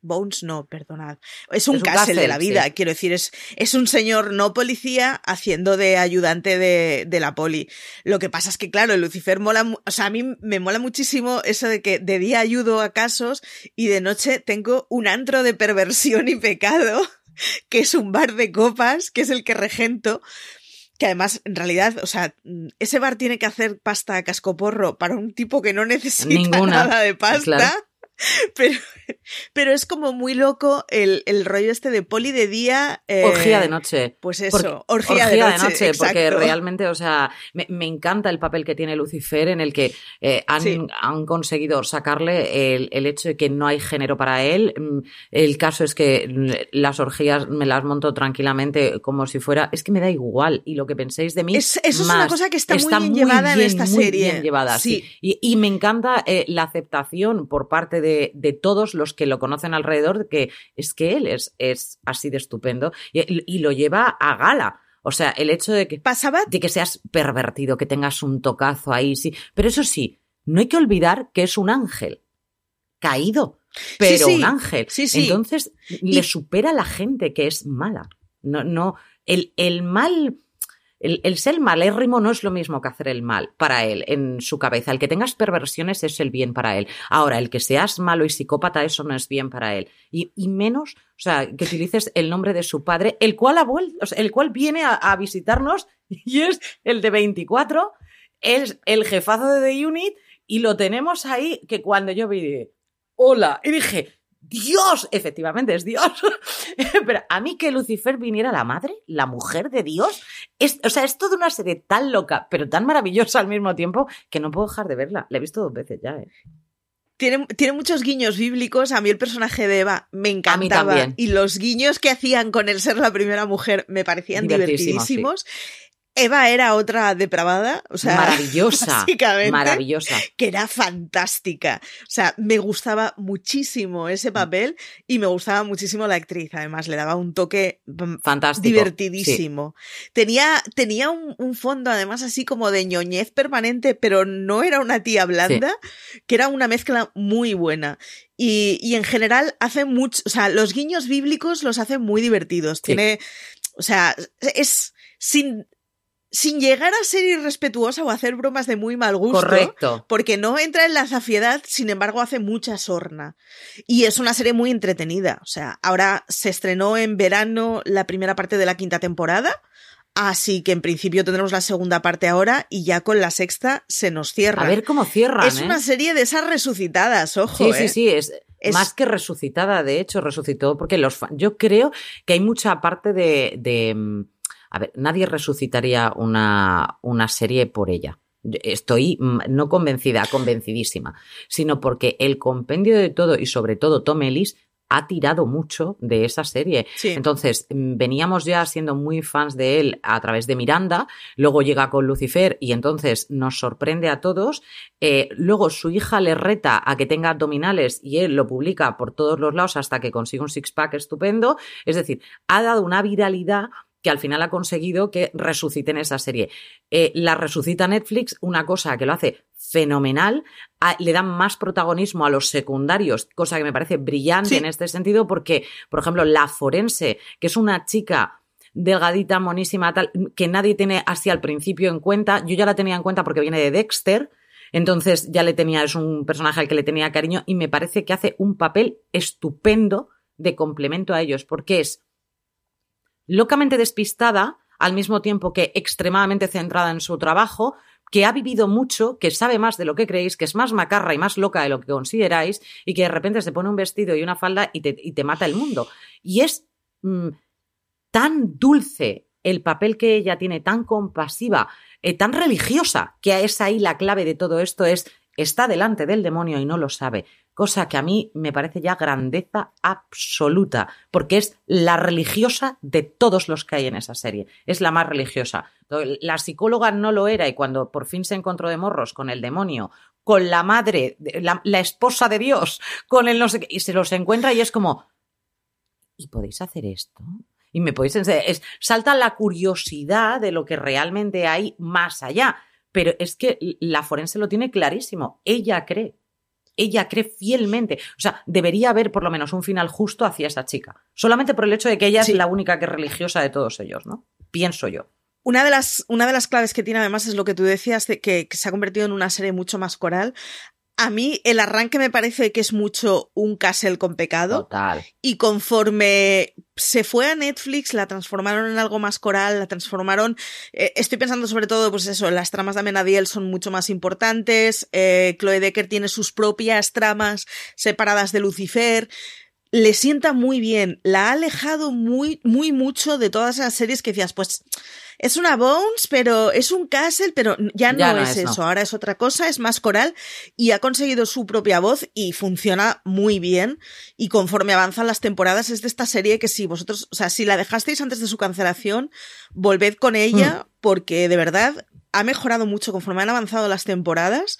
Bones no, perdonad. Es un, es de la vida, quiero decir, es, es un señor no policía haciendo de ayudante de, de, la poli. Lo que pasa es que, claro, Lucifer mola, o sea, a mí me mola muchísimo eso de que de día ayudo a casos y de noche tengo un antro de perversión y pecado, que es un bar de copas, que es el que regento, que además, en realidad, o sea, ese bar tiene que hacer pasta a cascoporro para un tipo que no necesita nada de pasta. pero, pero es como muy loco el, el rollo este de poli de día. Eh, orgía de noche. Pues eso, orgía, de noche. porque realmente, o sea, me, me, encanta el papel que tiene Lucifer en el que eh, han, han, conseguido sacarle el, el, hecho de que no hay género para él. Mm, el caso es que las orgías me las monto tranquilamente como si fuera. Es que me da igual. Y lo que penséis de mí. eso es una cosa que está, muy bien llevada en esta muy serie. Bien llevada, sí. Y, y, me encanta eh, la aceptación por parte de, de todos los que lo conocen alrededor de que es que él es, es así de estupendo y, y, lo lleva a gala. O sea, el hecho de que, ¿Pasaba? de que seas pervertido, que tengas un tocazo ahí, sí. Pero eso sí, no hay que olvidar que es un ángel caído, pero sí, sí. un ángel. Sí, sí. Entonces, le supera a la gente que es mala. No, no, el, el mal el, ser malérrimo no es lo mismo que hacer el mal para él en su cabeza. El que tengas perversiones es el bien para él. Ahora, el que seas malo y psicópata, eso no es bien para él. Y, menos, o sea, que utilices el nombre de su padre, el cual el cual viene a, a, visitarnos y es el de 24, es el jefazo de The Unit y lo tenemos ahí que cuando yo vi, hola, y dije, Dios, efectivamente es Dios. Pero a mí que Lucifer viniera la madre, la mujer de Dios, es, o sea, es toda una serie tan loca, pero tan maravillosa al mismo tiempo que no puedo dejar de verla. La he visto dos veces ya, ¿eh? Tiene, tiene, muchos guiños bíblicos. A mí el personaje de Eva me encantaba. Y los guiños que hacían con el ser la primera mujer me parecían divertidísimos. Sí. Eva era otra depravada, o sea, maravillosa, básicamente, maravillosa, que era fantástica. O sea, me gustaba muchísimo ese papel y me gustaba muchísimo la actriz. Además, le daba un toque fantástico, divertidísimo. Sí. Tenía, tenía un, un, fondo, además, así como de ñoñez permanente, pero no era una tía blanda, sí. que era una mezcla muy buena. Y, y en general hace mucho, o sea, los guiños bíblicos los hace muy divertidos. Sí. Tiene, o sea, es sin sin llegar a ser irrespetuosa o hacer bromas de muy mal gusto. Correcto. Porque no entra en la zafiedad, sin embargo hace mucha sorna. Y es una serie muy entretenida. O sea, ahora se estrenó en verano la primera parte de la quinta temporada. Así que en principio tendremos la segunda parte ahora y ya con la sexta se nos cierra. A ver cómo cierran. Es ¿eh? una serie de esas resucitadas, ojo. Sí, ¿eh? sí, sí, es, es, más que resucitada, de hecho, resucitó porque los yo creo que hay mucha parte de, de a ver, nadie resucitaría una, una serie por ella. Estoy no convencida, convencidísima, sino porque el compendio de todo y sobre todo Tom Ellis ha tirado mucho de esa serie. Sí. Entonces, veníamos ya siendo muy fans de él a través de Miranda, luego llega con Lucifer y entonces nos sorprende a todos. Eh, luego su hija le reta a que tenga abdominales y él lo publica por todos los lados hasta que consigue un six-pack estupendo. Es decir, ha dado una viralidad que al final ha conseguido que resuciten esa serie. Eh, la resucita Netflix, una cosa que lo hace fenomenal, a, le dan más protagonismo a los secundarios, cosa que me parece brillante Sí. en este sentido, porque, por ejemplo, la forense, que es una chica delgadita, monísima, tal, que nadie tiene así al principio en cuenta, yo ya la tenía en cuenta porque viene de Dexter, entonces ya le tenía, es un personaje al que le tenía cariño y me parece que hace un papel estupendo de complemento a ellos, porque es locamente despistada, al mismo tiempo que extremadamente centrada en su trabajo, que ha vivido mucho, que sabe más de lo que creéis, que es más macarra y más loca de lo que consideráis, y que de repente se pone un vestido y una falda y te, mata el mundo. Y es mmm, tan dulce el papel que ella tiene, tan compasiva, eh, tan religiosa, que es ahí la clave de todo esto, es está delante del demonio y no lo sabe, cosa que a mí me parece ya grandeza absoluta, porque es la religiosa de todos los que hay en esa serie, es la más religiosa. La psicóloga no lo era y cuando por fin se encontró de morros con el demonio, con la madre, la, esposa de Dios, con el no sé qué, y se los encuentra y es como, ¿y podéis hacer esto? Y me podéis enseñar, salta la curiosidad de lo que realmente hay más allá. Pero es que la forense lo tiene clarísimo. Ella cree. Ella cree fielmente. O sea, debería haber por lo menos un final justo hacia esa chica. Solamente por el hecho de que ella Sí. es la única que es religiosa de todos ellos, ¿no? Pienso yo. Una de, las, una de las claves que tiene además es lo que tú decías, de que, que se ha convertido en una serie mucho más coral. A mí el arranque me parece que es mucho un castle con pecado. Total. Y conforme se fue a Netflix, la transformaron en algo más coral, la transformaron. Eh, estoy pensando sobre todo, pues eso, las tramas de Amenadiel son mucho más importantes. Eh, Chloe Decker tiene sus propias tramas separadas de Lucifer le sienta muy bien, la ha alejado muy, muy mucho de todas esas series que decías, pues es una Bones, pero es un Castle, pero ya no, es, eso, ahora es otra cosa, es más coral y ha conseguido su propia voz y funciona muy bien y conforme avanzan las temporadas es de esta serie que si vosotros, o sea, si la dejasteis antes de su cancelación, volved con ella hmm. porque de verdad ha mejorado mucho conforme han avanzado las temporadas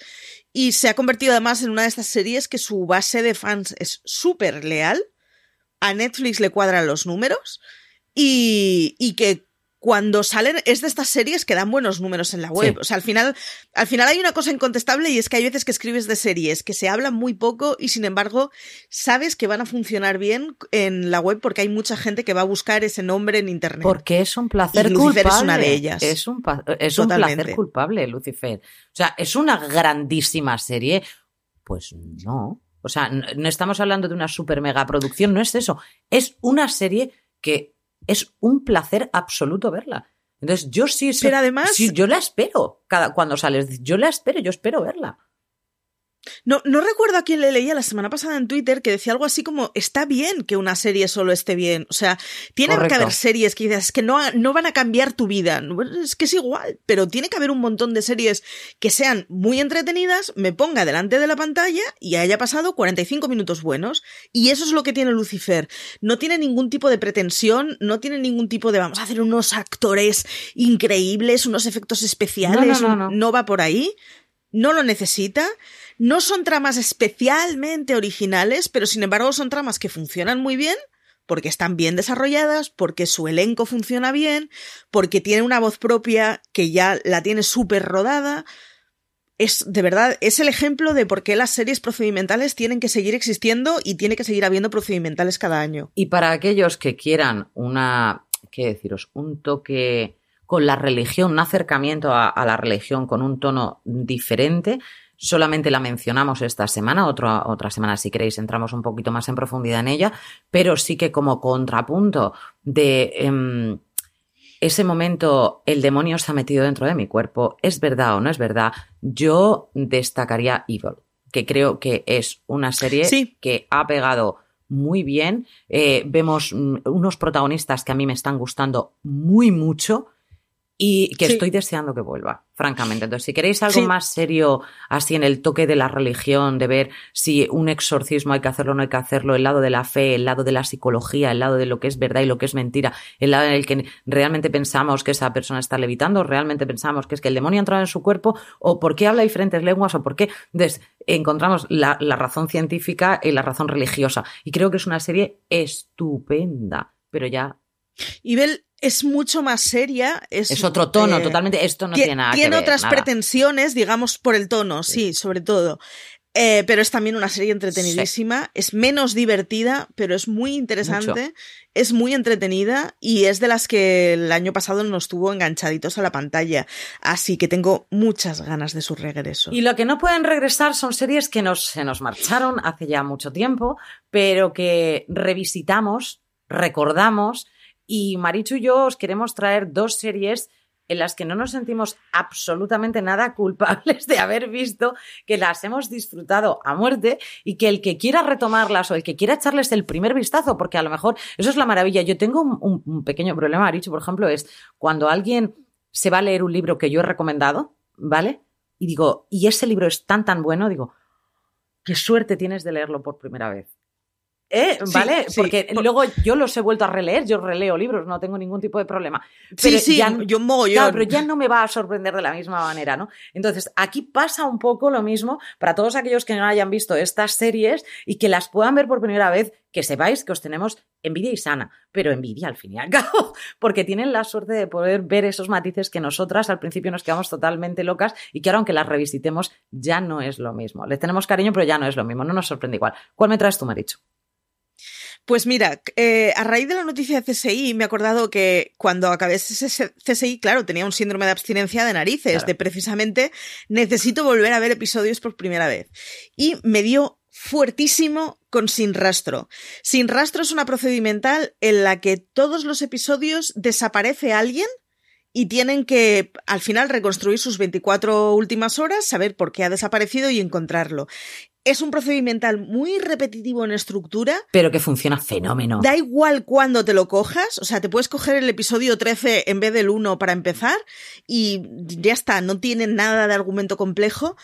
y se ha convertido además en una de estas series que su base de fans es súper leal. A Netflix le cuadran los números. Y, y que cuando salen, es de estas series que dan buenos números en la web. O sea, al final, al final hay una cosa incontestable y es que hay veces que escribes de series que se hablan muy poco y sin embargo sabes que van a funcionar bien en la web porque hay mucha gente que va a buscar ese nombre en internet. Porque es un placer culpable. es una de ellas. Es un, es un placer culpable, Lucifer. O sea, es una grandísima serie. Pues no. O sea, no estamos hablando de una super mega producción, no es eso. Es una serie que es un placer absoluto verla. Entonces, yo sí, Pero además, sí, yo la espero cada, cuando sales. Yo la espero, yo espero verla. No, no recuerdo a quién le leía la semana pasada en Twitter que decía algo así como está bien que una serie solo esté bien. O sea, tiene que haber series que dices que no, no van a cambiar tu vida. Es que es igual, pero tiene que haber un montón de series que sean muy entretenidas, me ponga delante de la pantalla y haya pasado 45 minutos buenos. Y eso es lo que tiene Lucifer. No tiene ningún tipo de pretensión, no tiene ningún tipo de vamos a hacer unos actores increíbles, unos efectos especiales. no va por ahí. No lo necesita no son tramas especialmente originales, pero sin embargo son tramas que funcionan muy bien porque están bien desarrolladas, porque su elenco funciona bien, porque tiene una voz propia que ya la tiene súper rodada. Es, de verdad, es el ejemplo de por qué las series procedimentales tienen que seguir existiendo y tiene que seguir habiendo procedimentales cada año. Y para aquellos que quieran una, qué deciros, un toque con la religión, un acercamiento a la religión con un tono diferente, solamente la mencionamos esta semana, otra, otra semana si queréis entramos un poquito más en profundidad en ella, pero sí que como contrapunto de em, ese momento el demonio se ha metido dentro de mi cuerpo, es verdad o no es verdad, yo destacaría Evil, que creo que es una serie que ha pegado muy bien, eh, vemos mm, unos protagonistas que a mí me están gustando muy mucho, y que estoy deseando que vuelva, francamente. Entonces, si queréis algo más serio, así en el toque de la religión, de ver si un exorcismo hay que hacerlo o no hay que hacerlo, el lado de la fe, el lado de la psicología, el lado de lo que es verdad y lo que es mentira, el lado en el que realmente pensamos que esa persona está levitando, realmente pensamos que es que el demonio ha entrado en su cuerpo, o por qué habla diferentes lenguas, o por qué. Entonces, encontramos la, la razón científica y la razón religiosa. Y creo que es una serie estupenda, pero ya. Y es mucho más seria. Es, otro tono, eh, totalmente. Esto no tiene nada Tiene que ver, otras pretensiones, digamos, por el tono, sí, sobre todo. Eh, pero es también una serie entretenidísima. Es menos divertida, pero es muy interesante. Es muy entretenida y es de las que el año pasado nos tuvo enganchaditos a la pantalla. Así que tengo muchas ganas de su regreso. Y lo que no pueden regresar son series que nos, se nos marcharon hace ya mucho tiempo, pero que revisitamos, recordamos y Marichu y yo os queremos traer dos series en las que no nos sentimos absolutamente nada culpables de haber visto, que las hemos disfrutado a muerte y que el que quiera retomarlas o el que quiera echarles el primer vistazo, porque a lo mejor eso es la maravilla. Yo tengo un, pequeño problema, Marichu, por ejemplo, es cuando alguien se va a leer un libro que yo he recomendado, ¿vale? Y digo, y ese libro es tan, tan bueno, digo, qué suerte tienes de leerlo por primera vez. ¿Eh? ¿Vale? Porque luego yo los he vuelto a releer, yo releo libros, no tengo ningún tipo de problema. Pero sí, sí, ya, yo Claro, pero ya no me va a sorprender de la misma manera, ¿no? Entonces, aquí pasa un poco lo mismo para todos aquellos que no hayan visto estas series y que las puedan ver por primera vez, que sepáis que os tenemos envidia y sana, pero envidia al fin y al cabo, porque tienen la suerte de poder ver esos matices que nosotras al principio nos quedamos totalmente locas y que ahora aunque las revisitemos ya no es lo mismo. Les tenemos cariño, pero ya no es lo mismo, no nos sorprende igual. ¿Cuál me traes tú, Maricho? Pues mira, eh, a raíz de la noticia de CSI me he acordado que cuando acabé ese CSI, claro, tenía un síndrome de abstinencia de narices, Claro. de precisamente necesito volver a ver episodios por primera vez. Y me dio fuertísimo con Sin Rastro. Sin Rastro es una procedimental en la que todos los episodios desaparece alguien y tienen que al final reconstruir sus 24 últimas horas, saber por qué ha desaparecido y encontrarlo. Es un procedimental muy repetitivo en estructura, Pero que funciona fenómeno. Da igual cuándo te lo cojas, o sea, te puedes coger el episodio 13 en vez del 1 para empezar y ya está, no tiene nada de argumento complejo,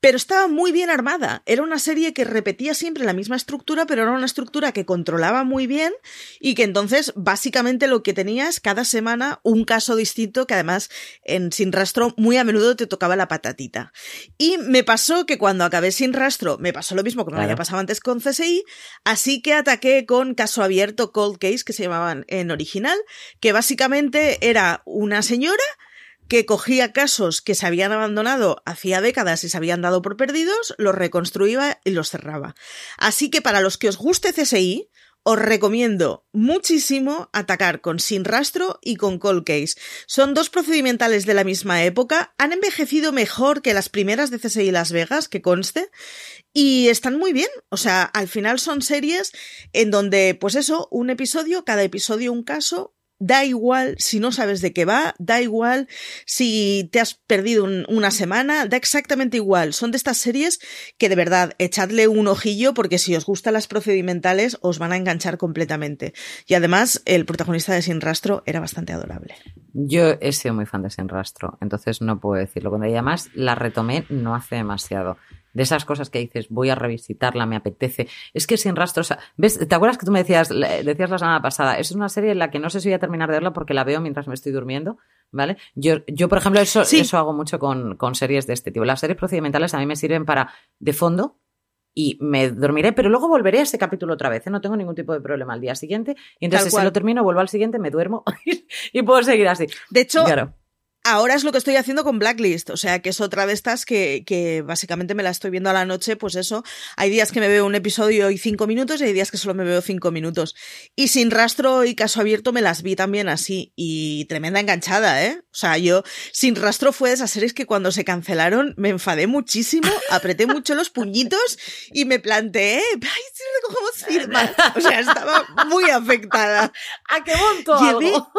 pero estaba muy bien armada. Era una serie que repetía siempre la misma estructura, pero era una estructura que controlaba muy bien y que entonces básicamente lo que tenías cada semana un caso distinto que además en Sin Rastro muy a menudo te tocaba la patatita. Y me pasó que cuando acabé Sin Rastro me pasó lo mismo que me Claro. había pasado antes con CSI, así que ataqué con Caso Abierto Cold Case, que se llamaban en original, que básicamente era una señora que cogía casos que se habían abandonado hacía décadas y se habían dado por perdidos, los reconstruía y los cerraba. Así que para los que os guste CSI, os recomiendo muchísimo atacar con Sin Rastro y con Cold Case. Son dos procedimentales de la misma época, han envejecido mejor que las primeras de CSI Las Vegas, que conste, y están muy bien. O sea, al final son series en donde, pues eso, un episodio, cada episodio un caso, Da igual si no sabes de qué va, da igual si te has perdido un- una semana, da exactamente igual. Son de estas series que de verdad echadle un ojillo porque si os gustan las procedimentales os van a enganchar completamente. Y además el protagonista de Sin Rastro era bastante adorable. Yo he sido muy fan de Sin Rastro, entonces no puedo decirlo. Cuando además la retomé no hace demasiado. De esas cosas que dices, voy a revisitarla, me apetece. Es que Sin Rastro, o sea, ¿ves? ¿Te acuerdas que tú me decías, decías la semana pasada? Es una serie en la que no sé si voy a terminar de verla porque la veo mientras me estoy durmiendo, ¿vale? Yo, yo por ejemplo, eso, Sí. eso hago mucho con, con series de este tipo. Las series procedimentales a mí me sirven para, de fondo, y me dormiré, pero luego volveré a ese capítulo otra vez, ¿eh? no tengo ningún tipo de problema al día siguiente, y entonces si lo termino, vuelvo al siguiente, me duermo y puedo seguir así. De hecho, Claro. Ahora es lo que estoy haciendo con Blacklist, o sea que es otra de estas que, que básicamente me la estoy viendo a la noche, pues eso, hay días que me veo un episodio y cinco minutos y hay días que solo me veo cinco minutos. Y sin rastro y caso abierto me las vi también así y tremenda enganchada, ¿eh? O sea, yo sin rastro fue de esas series que cuando se cancelaron me enfadé muchísimo, apreté mucho los puñitos y me planteé, ay, si recogemos firmas. O sea, estaba muy afectada. ¿A qué monto Llevé- algo?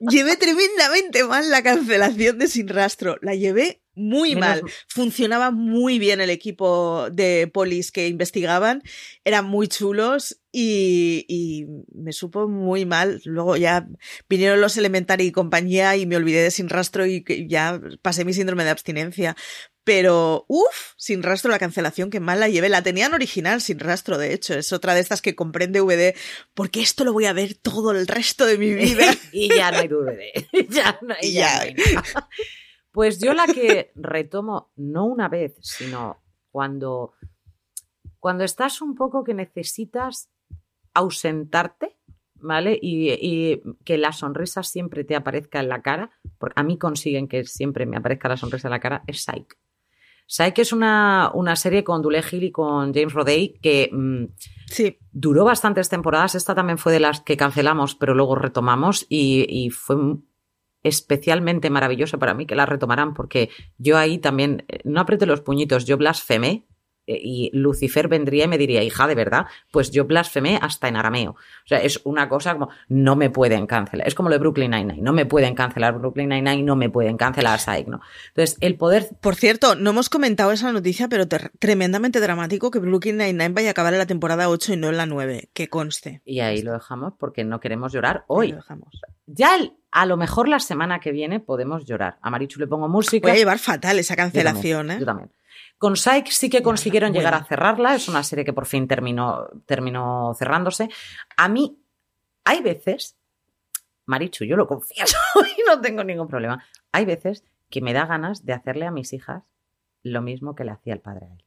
Llevé tremendamente mal la cancelación de Sin Rastro. La llevé muy mal. Funcionaba muy bien el equipo de polis que investigaban. Eran muy chulos y, y me supo muy mal. Luego ya vinieron los Elementary y compañía y me olvidé de Sin Rastro y ya pasé mi síndrome de abstinencia. Pero, uff, sin rastro la cancelación, que mal la llevé. La tenían original, sin rastro, de hecho. Es otra de estas que compré en DVD, porque esto lo voy a ver todo el resto de mi vida. y ya no hay DVD. ya no, Y ya ya. no hay nada. Pues yo la que retomo, no una vez, sino cuando, cuando estás un poco que necesitas ausentarte, ¿vale? Y, y que la sonrisa siempre te aparezca en la cara, porque a mí consiguen que siempre me aparezca la sonrisa en la cara, es Psych. Psych es una, una serie con Dule Hill y con James Rodey que mm, Sí, duró bastantes temporadas. Esta también fue de las que cancelamos, pero luego retomamos y, y fue especialmente maravilloso para mí que la retomaran porque yo ahí también eh, no apreté los puñitos, yo blasfemé y Lucifer vendría y me diría, hija, de verdad, pues yo blasfemé hasta en arameo. O sea, es una cosa como, no me pueden cancelar. Es como lo de Brooklyn Nine-Nine, no me pueden cancelar Brooklyn Nine-Nine, no me pueden cancelar Psych, ¿no? Entonces, el poder Por cierto, no hemos comentado esa noticia, pero tremendamente dramático que Brooklyn Nine-Nine vaya a acabar en la temporada 8 y no en la 9. Que conste. y ahí lo dejamos porque no queremos llorar Ahí hoy. lo dejamos. Ya el- a lo mejor la semana que viene podemos llorar. A Marichu le pongo música. Voy a llevar fatal esa Yo también, cancelación, ¿eh? yo también. Con Psych sí que consiguieron bueno. llegar a cerrarla. Es una serie que por fin terminó, terminó cerrándose. A mí, hay veces, Marichu, yo lo confieso y no tengo ningún problema. Hay veces que me da ganas de hacerle a mis hijas lo mismo que le hacía el padre a él.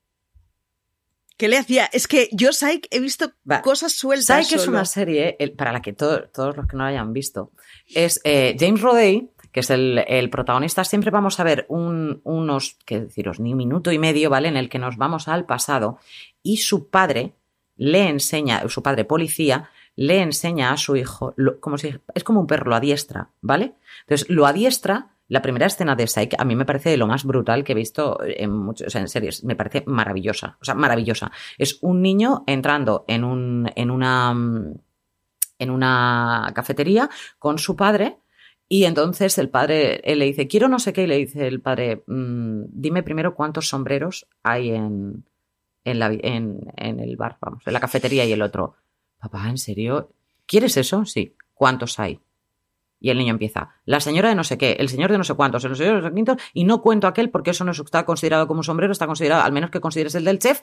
¿Qué le hacía? Es que yo, Psych, he visto Va. cosas sueltas. Psych es solo. una serie el- para la que to- todos los que no la hayan visto es eh, James Rodey, que es el, el protagonista. Siempre vamos a ver un- unos, qué deciros, ni un minuto y medio, ¿vale? En el que nos vamos al pasado y su padre le enseña, su padre policía, le enseña a su hijo, como si, es como un perro, lo adiestra, ¿vale? Entonces, lo adiestra, la primera escena de Psyche a mí me parece lo más brutal que he visto en muchos, o sea, en series, me parece maravillosa, o sea, maravillosa. Es un niño entrando en un, en una, en una cafetería con su padre, y entonces el padre le dice, quiero no sé qué, y le dice el padre, mm, dime primero cuántos sombreros hay en, en, la, en, en, el bar, vamos, en la cafetería y el otro. Papá, ¿en serio? ¿Quieres eso? Sí. ¿Cuántos hay? Y el niño empieza, la señora de no sé qué, el señor de no sé cuántos, el señor de no sé quintos, y no cuento aquel porque eso no está considerado como un sombrero, está considerado, al menos que consideres el del chef.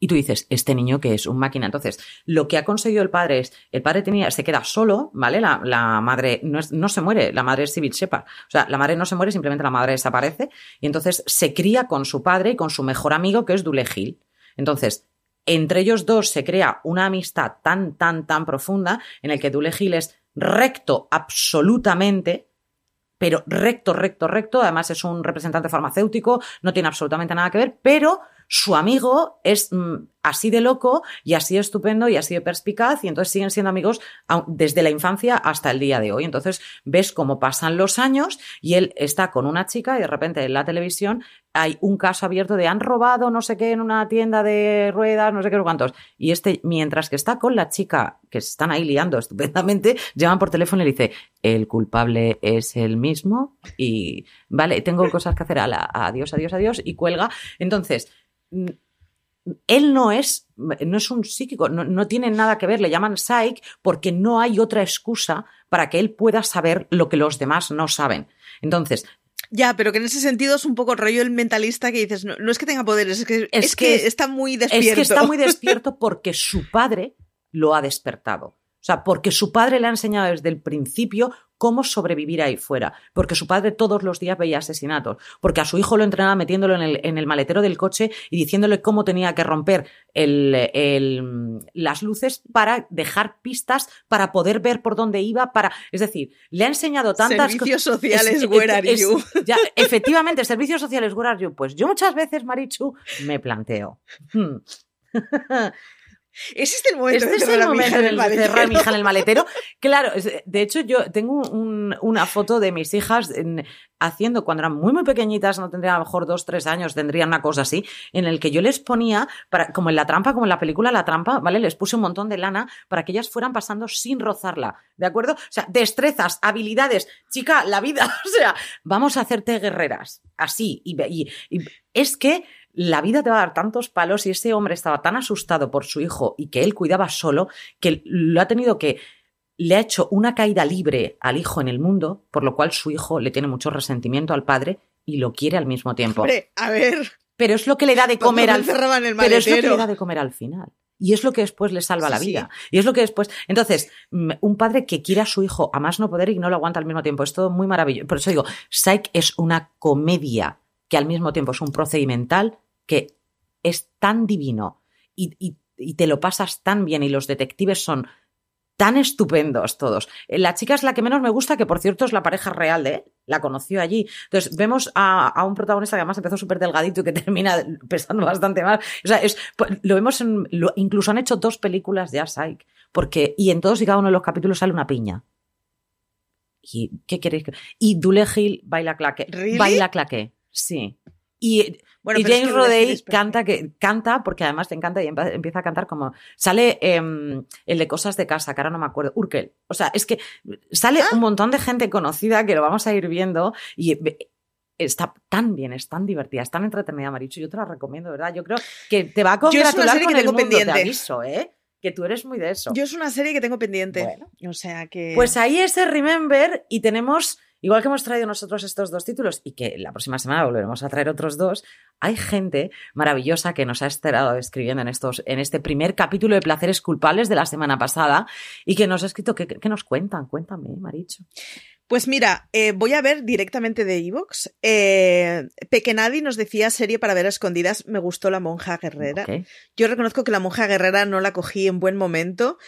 Y tú dices, este niño que es un máquina. Entonces, lo que ha conseguido el padre es, el padre tenía, se queda solo, ¿vale? La, la madre no, es, no se muere, la madre es Civil Shepard. O sea, la madre no se muere, simplemente la madre desaparece. Y entonces se cría con su padre y con su mejor amigo, que es Dule Hill. Entonces, entre ellos dos se crea una amistad tan, tan, tan profunda en el que Dule Hill es recto absolutamente, pero recto, recto, recto. Además es un representante farmacéutico, no tiene absolutamente nada que ver, pero su amigo es mm, así de loco y así de estupendo y así de perspicaz y entonces siguen siendo amigos desde la infancia hasta el día de hoy. Entonces ves cómo pasan los años y él está con una chica y de repente en la televisión hay un caso abierto de han robado no sé qué en una tienda de ruedas, no sé qué cuántos. Y este, mientras que está con la chica que se están ahí liando estupendamente, llaman por teléfono y le dice, el culpable es el mismo y vale, tengo cosas que hacer, adiós, adiós, adiós y cuelga. Entonces, él no es, no es un psíquico, no, tiene nada que ver, le llaman psych porque no hay otra excusa para que él pueda saber lo que los demás no saben. Entonces, ya, pero que en ese sentido es un poco el rollo el mentalista que dices, no, es que tenga poderes, es que, es, que, está muy despierto. Es que está muy despierto porque su padre lo ha despertado. O sea, porque su padre le ha enseñado desde el principio cómo sobrevivir ahí fuera, porque su padre todos los días veía asesinatos, porque a su hijo lo entrenaba metiéndolo en el, en el maletero del coche y diciéndole cómo tenía que romper el, las luces para dejar pistas, para poder ver por dónde iba, para, es decir, le ha enseñado tantas Servicios sociales, where are you? ya, efectivamente, servicios sociales, where are you? Pues yo muchas veces, Marichu, me planteo. Hmm. Existe el momento este de cerrar, es el momento en el cerrar mi hija en el maletero. Claro, de hecho yo tengo una foto de mis hijas haciendo cuando eran muy muy pequeñitas, no tendrían a lo mejor dos, tres años, tendrían una cosa así, en el que yo les ponía, para, como en la trampa, como en la película La trampa, ¿vale? Les puse un montón de lana para que ellas fueran pasando sin rozarla, ¿de acuerdo? O sea, destrezas, habilidades, chica, la vida, o sea, vamos a hacerte guerreras, así, y, y es que la vida te va a dar tantos palos y ese hombre estaba tan asustado por su hijo y que él cuidaba solo que lo ha tenido que le ha hecho una caída libre al hijo en el mundo, por lo cual su hijo le tiene mucho resentimiento al padre y lo quiere al mismo tiempo. Hombre, a ver. Pero es lo que le da de comer al Pero es lo que le da de comer al final. Y es lo que después le salva la vida. Y es lo que después. Entonces, un padre que quiere a su hijo a más no poder y no lo aguanta al mismo tiempo. Es todo muy maravilloso. Por eso digo, Psych es una comedia que al mismo tiempo es un procedimental que es tan divino y, te lo pasas tan bien y los detectives son tan estupendos todos. Eh, la chica es la que menos me gusta, que por cierto es la pareja real de él, la conoció allí. Entonces vemos a, un protagonista que además empezó súper delgadito y que termina pesando bastante más. O sea, es, lo vemos en, incluso han hecho dos películas de Psych, porque, y en todos y cada uno de los capítulos sale una piña. ¿Y qué queréis? Y Dule Hill baila claque. Baila claque, sí. Y y James Rodey canta, que, canta, porque además te encanta y empieza a cantar como. Sale em, el de Cosas de Casa, que ahora no me acuerdo. Urkel. O sea, es que sale ah. un montón de gente conocida que lo vamos a ir viendo y está tan bien, es tan divertida, es tan entretenida, Marichu. Yo te la recomiendo, ¿verdad? Yo creo que te va a congratular con que tengo el mundo, pendiente. aviso, ¿eh? Que tú eres muy de eso. Yo es una serie que tengo pendiente. O sea que. Pues ahí es el Remember y tenemos Igual que hemos traído nosotros estos dos títulos y que la próxima semana volveremos a traer otros dos, hay gente maravillosa que nos ha estado escribiendo en, estos, en este primer capítulo de Placeres Culpables de la semana pasada y que nos ha escrito, ¿qué, nos cuentan? Cuéntame, Maricho. Pues mira, eh, voy a ver directamente de Evox. Eh, Pequenadi nos decía serie para ver a escondidas. Me gustó La Monja Guerrera. Yo reconozco que La Monja Guerrera no la cogí en buen momento.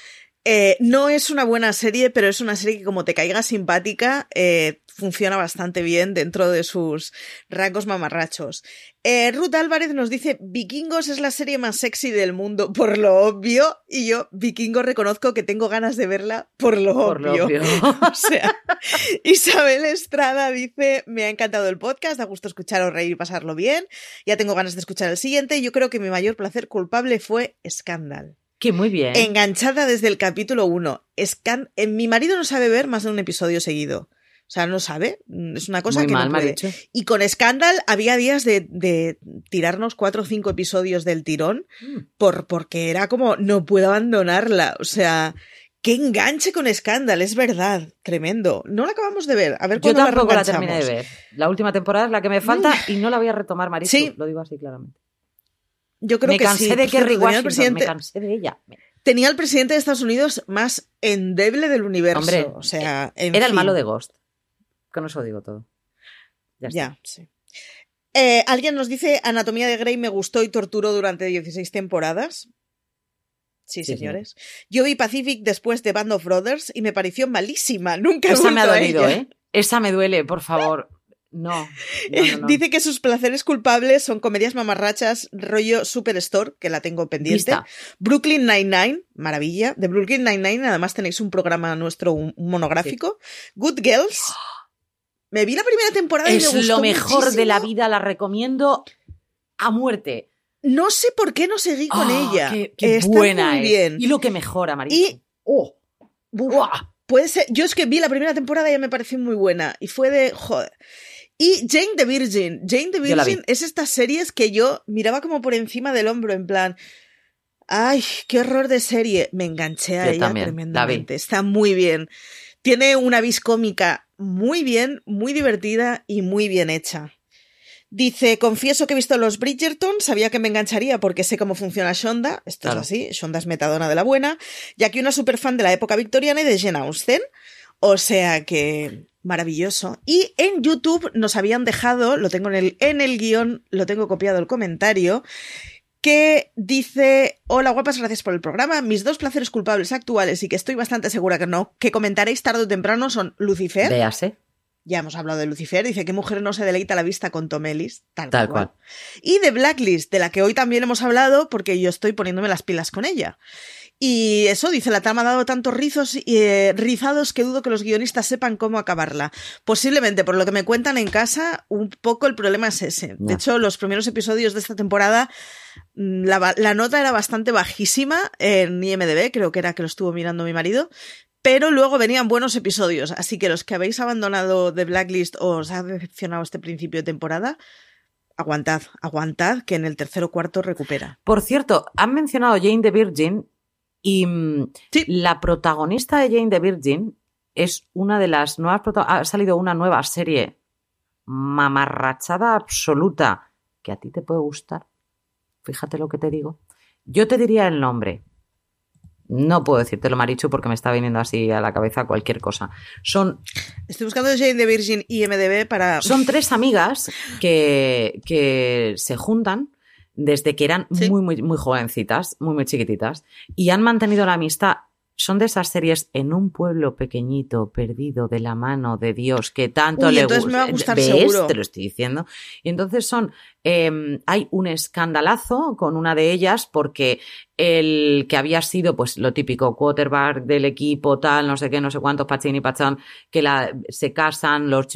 Eh, no es una buena serie, pero es una serie que como te caiga simpática, eh, funciona bastante bien dentro de sus rangos mamarrachos. Eh, Ruth Álvarez nos dice, Vikingos es la serie más sexy del mundo, por lo obvio, y yo, Vikingos, reconozco que tengo ganas de verla por lo Por lo obvio. obvio. o sea, Isabel Estrada dice, me ha encantado el podcast, da gusto escucharos reír y pasarlo bien, ya tengo ganas de escuchar el siguiente, yo creo que mi mayor placer culpable fue Scandal. Que muy bien. Enganchada desde el capítulo 1. Scan eh, mi marido no sabe ver más de un episodio seguido. O sea, no sabe. Es una cosa muy que mal, no puede. dicho. Y con Scandal había días de, de tirarnos cuatro o cinco episodios del tirón Mm. por, porque era como, no puedo abandonarla. O sea, qué enganche con Scandal, es verdad. Tremendo. No la acabamos de ver. A ver Yo tampoco la terminé de ver. La última temporada es la que me falta y no la voy a retomar, Marichu. Sí. Lo digo así claramente. Yo creo me que cansé sí. de Kerry tenía el Washington, presidente- me cansé de ella. Tenía el presidente de Estados Unidos más endeble del universo. Hombre, o sea, en Era el malo de Ghost. Con eso digo todo. Ya. Ya, sí. Eh, Alguien nos dice, Anatomía de Grey me gustó y torturó durante 16 temporadas. Sí, Sí, señores. Yo vi Pacific después de Band of Brothers y me pareció malísima. Nunca he Esa me ha dolido. ¿eh? Esa me duele, por favor. No. no, no, no. Dice que sus placeres culpables son comedias mamarrachas, rollo Superstore, que la tengo pendiente. Vista. Brooklyn Nine-Nine, maravilla. De Brooklyn Nine-Nine, además tenéis un programa nuestro, un monográfico. Good Girls. Me vi la primera temporada y me Es gustó lo mejor de la vida, la recomiendo a muerte. No sé por qué no seguí con Ah, ella. Qué, qué Está buena muy es. bien. Y lo que mejora, María. Y- Oh, puede ser. Yo es que vi la primera temporada y ya me pareció muy buena. Y fue de. Joder. Y Jane the Virgin. Jane the. Virgin es estas series que yo miraba como por encima del hombro, en plan. Ay, qué horror de serie. Me enganché a Yo ella también, tremendamente. Está muy bien. Tiene una vis cómica muy bien, muy divertida y muy bien hecha. Dice, confieso que he visto los Bridgerton, sabía que me engancharía porque sé cómo funciona Shonda, esto Claro. es así, Shonda es metadona de la buena, ya que una superfan de la época victoriana y de Jane Austen, o sea que maravilloso. Y en YouTube nos habían dejado, lo tengo en el, en el guion, lo tengo copiado el comentario, que dice, hola guapas, gracias por el programa, mis dos placeres culpables actuales y que estoy bastante segura que no, que comentaréis tarde o temprano son Lucifer, Véase. ya hemos hablado de Lucifer, dice que mujer no se deleita la vista con Tom Ellis, tal, Tal cual. cual. Y de Blacklist, de la que hoy también hemos hablado porque yo estoy poniéndome las pilas con ella. Y eso dice, la trama ha dado tantos rizos y eh, rizados que dudo que los guionistas sepan cómo acabarla. Posiblemente, por lo que me cuentan en casa, un poco el problema es ese. De hecho, los primeros episodios de esta temporada, mm, la nota era bastante bajísima en IMDB, creo que era que lo estuvo mirando mi marido. Pero luego venían buenos episodios, así que los que habéis abandonado The Blacklist o os ha decepcionado este principio de temporada, aguantad, aguantad, que en el tercer o cuarto recupera. Por cierto, han mencionado Jane the Virgin y mm, Sí. la protagonista de Jane the Virgin es una de las nuevas ha salido una nueva serie mamarrachada absoluta que a ti te puede gustar. Fíjate lo que te digo. Yo te diría el nombre. No puedo decírtelo, Marichu, porque me está viniendo así a la cabeza cualquier cosa. Son Estoy buscando Jane the Virgin y MDB para... son tres amigas que, que se juntan desde que eran Sí. muy, muy, muy jovencitas, muy, muy chiquititas, y han mantenido la amistad. Son de esas series en un pueblo pequeñito, perdido de la mano de Dios, que tanto Uy, le entonces gusta. me va a gustar ¿Ves? seguro. Te lo estoy diciendo. Y entonces son, eh, hay un escandalazo con una de ellas porque el que había sido, pues lo típico, quarterback del equipo, tal, no sé qué, no sé cuántos, Pachín y Pachán, que la, se casan, los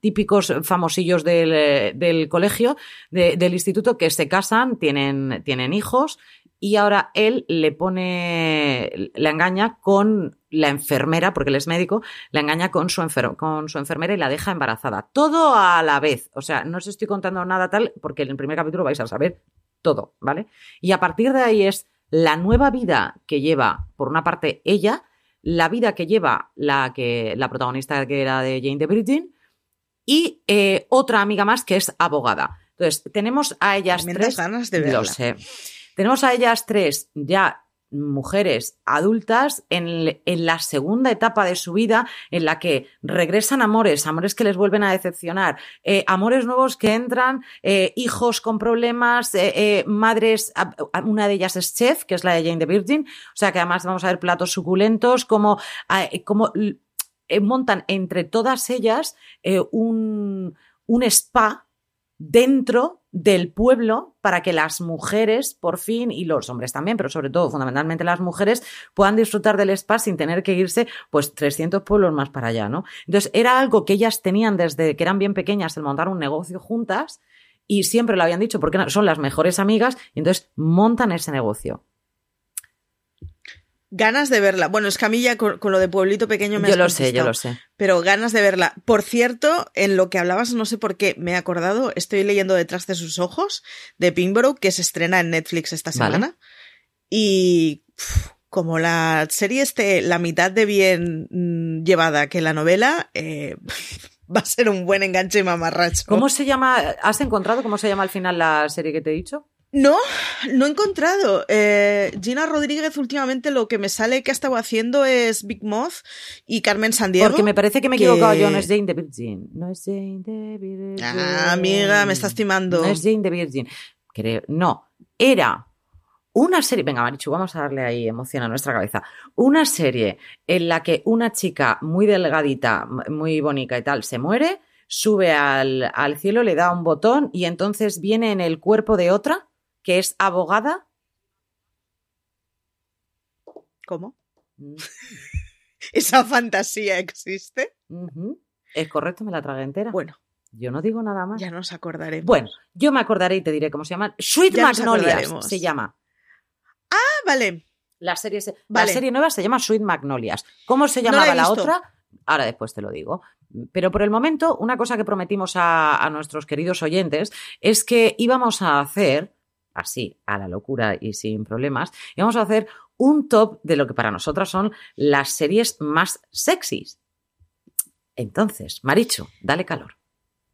típicos famosillos del, eh, del colegio, de- del instituto, que se casan, tienen, tienen hijos, y ahora él le pone, le engaña con la enfermera, porque él es médico, la engaña con su, enfer- con su enfermera y la deja embarazada. Todo a la vez. O sea, no os estoy contando nada tal, porque en el primer capítulo vais a saber todo, ¿vale? Y a partir de ahí es la nueva vida que lleva, por una parte, ella, la vida que lleva la, que, la protagonista que era de Jane the Virgin, y eh, otra amiga más que es abogada. Entonces, tenemos a ellas Tremendas tres. ganas de Lo verla. sé. Tenemos a ellas tres ya mujeres adultas en, en, la segunda etapa de su vida en la que regresan amores, amores que les vuelven a decepcionar, eh, amores nuevos que entran, eh, hijos con problemas, eh madres, una de ellas es chef, que es la de Jane the Virgin, o sea que además vamos a ver platos suculentos, como, como montan entre todas ellas un, un spa dentro del pueblo para que las mujeres, por fin, y los hombres también, pero sobre todo fundamentalmente las mujeres, puedan disfrutar del spa sin tener que irse pues 300 pueblos más para allá, ¿no? Entonces era algo que ellas tenían desde que eran bien pequeñas, el montar un negocio juntas, y siempre lo habían dicho porque son las mejores amigas, y entonces montan ese negocio. Ganas de verla. Bueno, es Camilla con, lo de Pueblito Pequeño me Yo lo sé, yo lo sé. Pero ganas de verla. Por cierto, en lo que hablabas, no sé por qué me he acordado, estoy leyendo Detrás de sus ojos de Pimborough, que se estrena en Netflix esta semana. Y como la serie esté la mitad de bien mm, llevada que la novela, eh, va a ser un buen enganche mamarracho. ¿Cómo se llama? ¿Has encontrado cómo se llama al final la serie que te he dicho? No, no he encontrado. Eh, Gina Rodríguez últimamente lo que me sale que ha estado haciendo es Big Moth y Carmen Sandiego. Porque me parece que me he equivocado yo, no es Jane the Virgin. No es Jane the Virgin. Ah, amiga, me estás timando. No es Jane the Virgin. Creo, no, era una serie, venga Marichu, vamos a darle ahí emoción a nuestra cabeza. Una serie en la que una chica muy delgadita, muy bonita y tal, se muere, sube al, al cielo, le da un botón y entonces viene en el cuerpo de otra que es abogada. ¿Cómo? Mm. ¿Esa fantasía existe? Es correcto, me la tragué entera. Bueno. Yo no digo nada más. Ya nos acordaremos. Bueno, yo me acordaré y te diré cómo se llama. Sweet Magnolias se llama. Ah, vale. La serie, la serie nueva se llama Sweet Magnolias. ¿Cómo se llamaba la, otra? Ahora después te lo digo. Pero por el momento, una cosa que prometimos a nuestros queridos oyentes es que íbamos a hacer así, a la locura y sin problemas, y vamos a hacer un top de lo que para nosotras son las series más sexys. Entonces, Maricho, dale calor.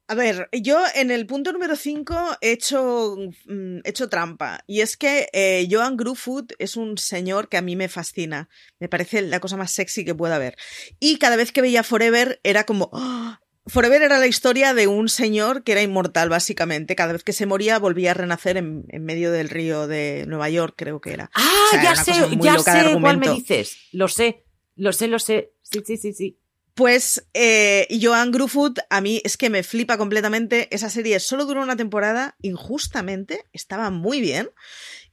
A ver, yo en el punto número 5 he hecho, mm, hecho trampa. Y es que eh, Joan Grufoot es un señor que a mí me fascina. Me parece la cosa más sexy que pueda haber. Y cada vez que veía Forever era como, ¡oh! Forever era la historia de un señor que era inmortal, básicamente. Cada vez que se moría volvía a renacer en, medio del río de Nueva York, creo que era. Ah, ya sé, ya sé cuál me dices. Lo sé, lo sé, lo sé. Sí, sí, sí, sí. Pues eh, Joan Grufoot, a mí es que me flipa completamente. Esa serie solo duró una temporada, injustamente, estaba muy bien.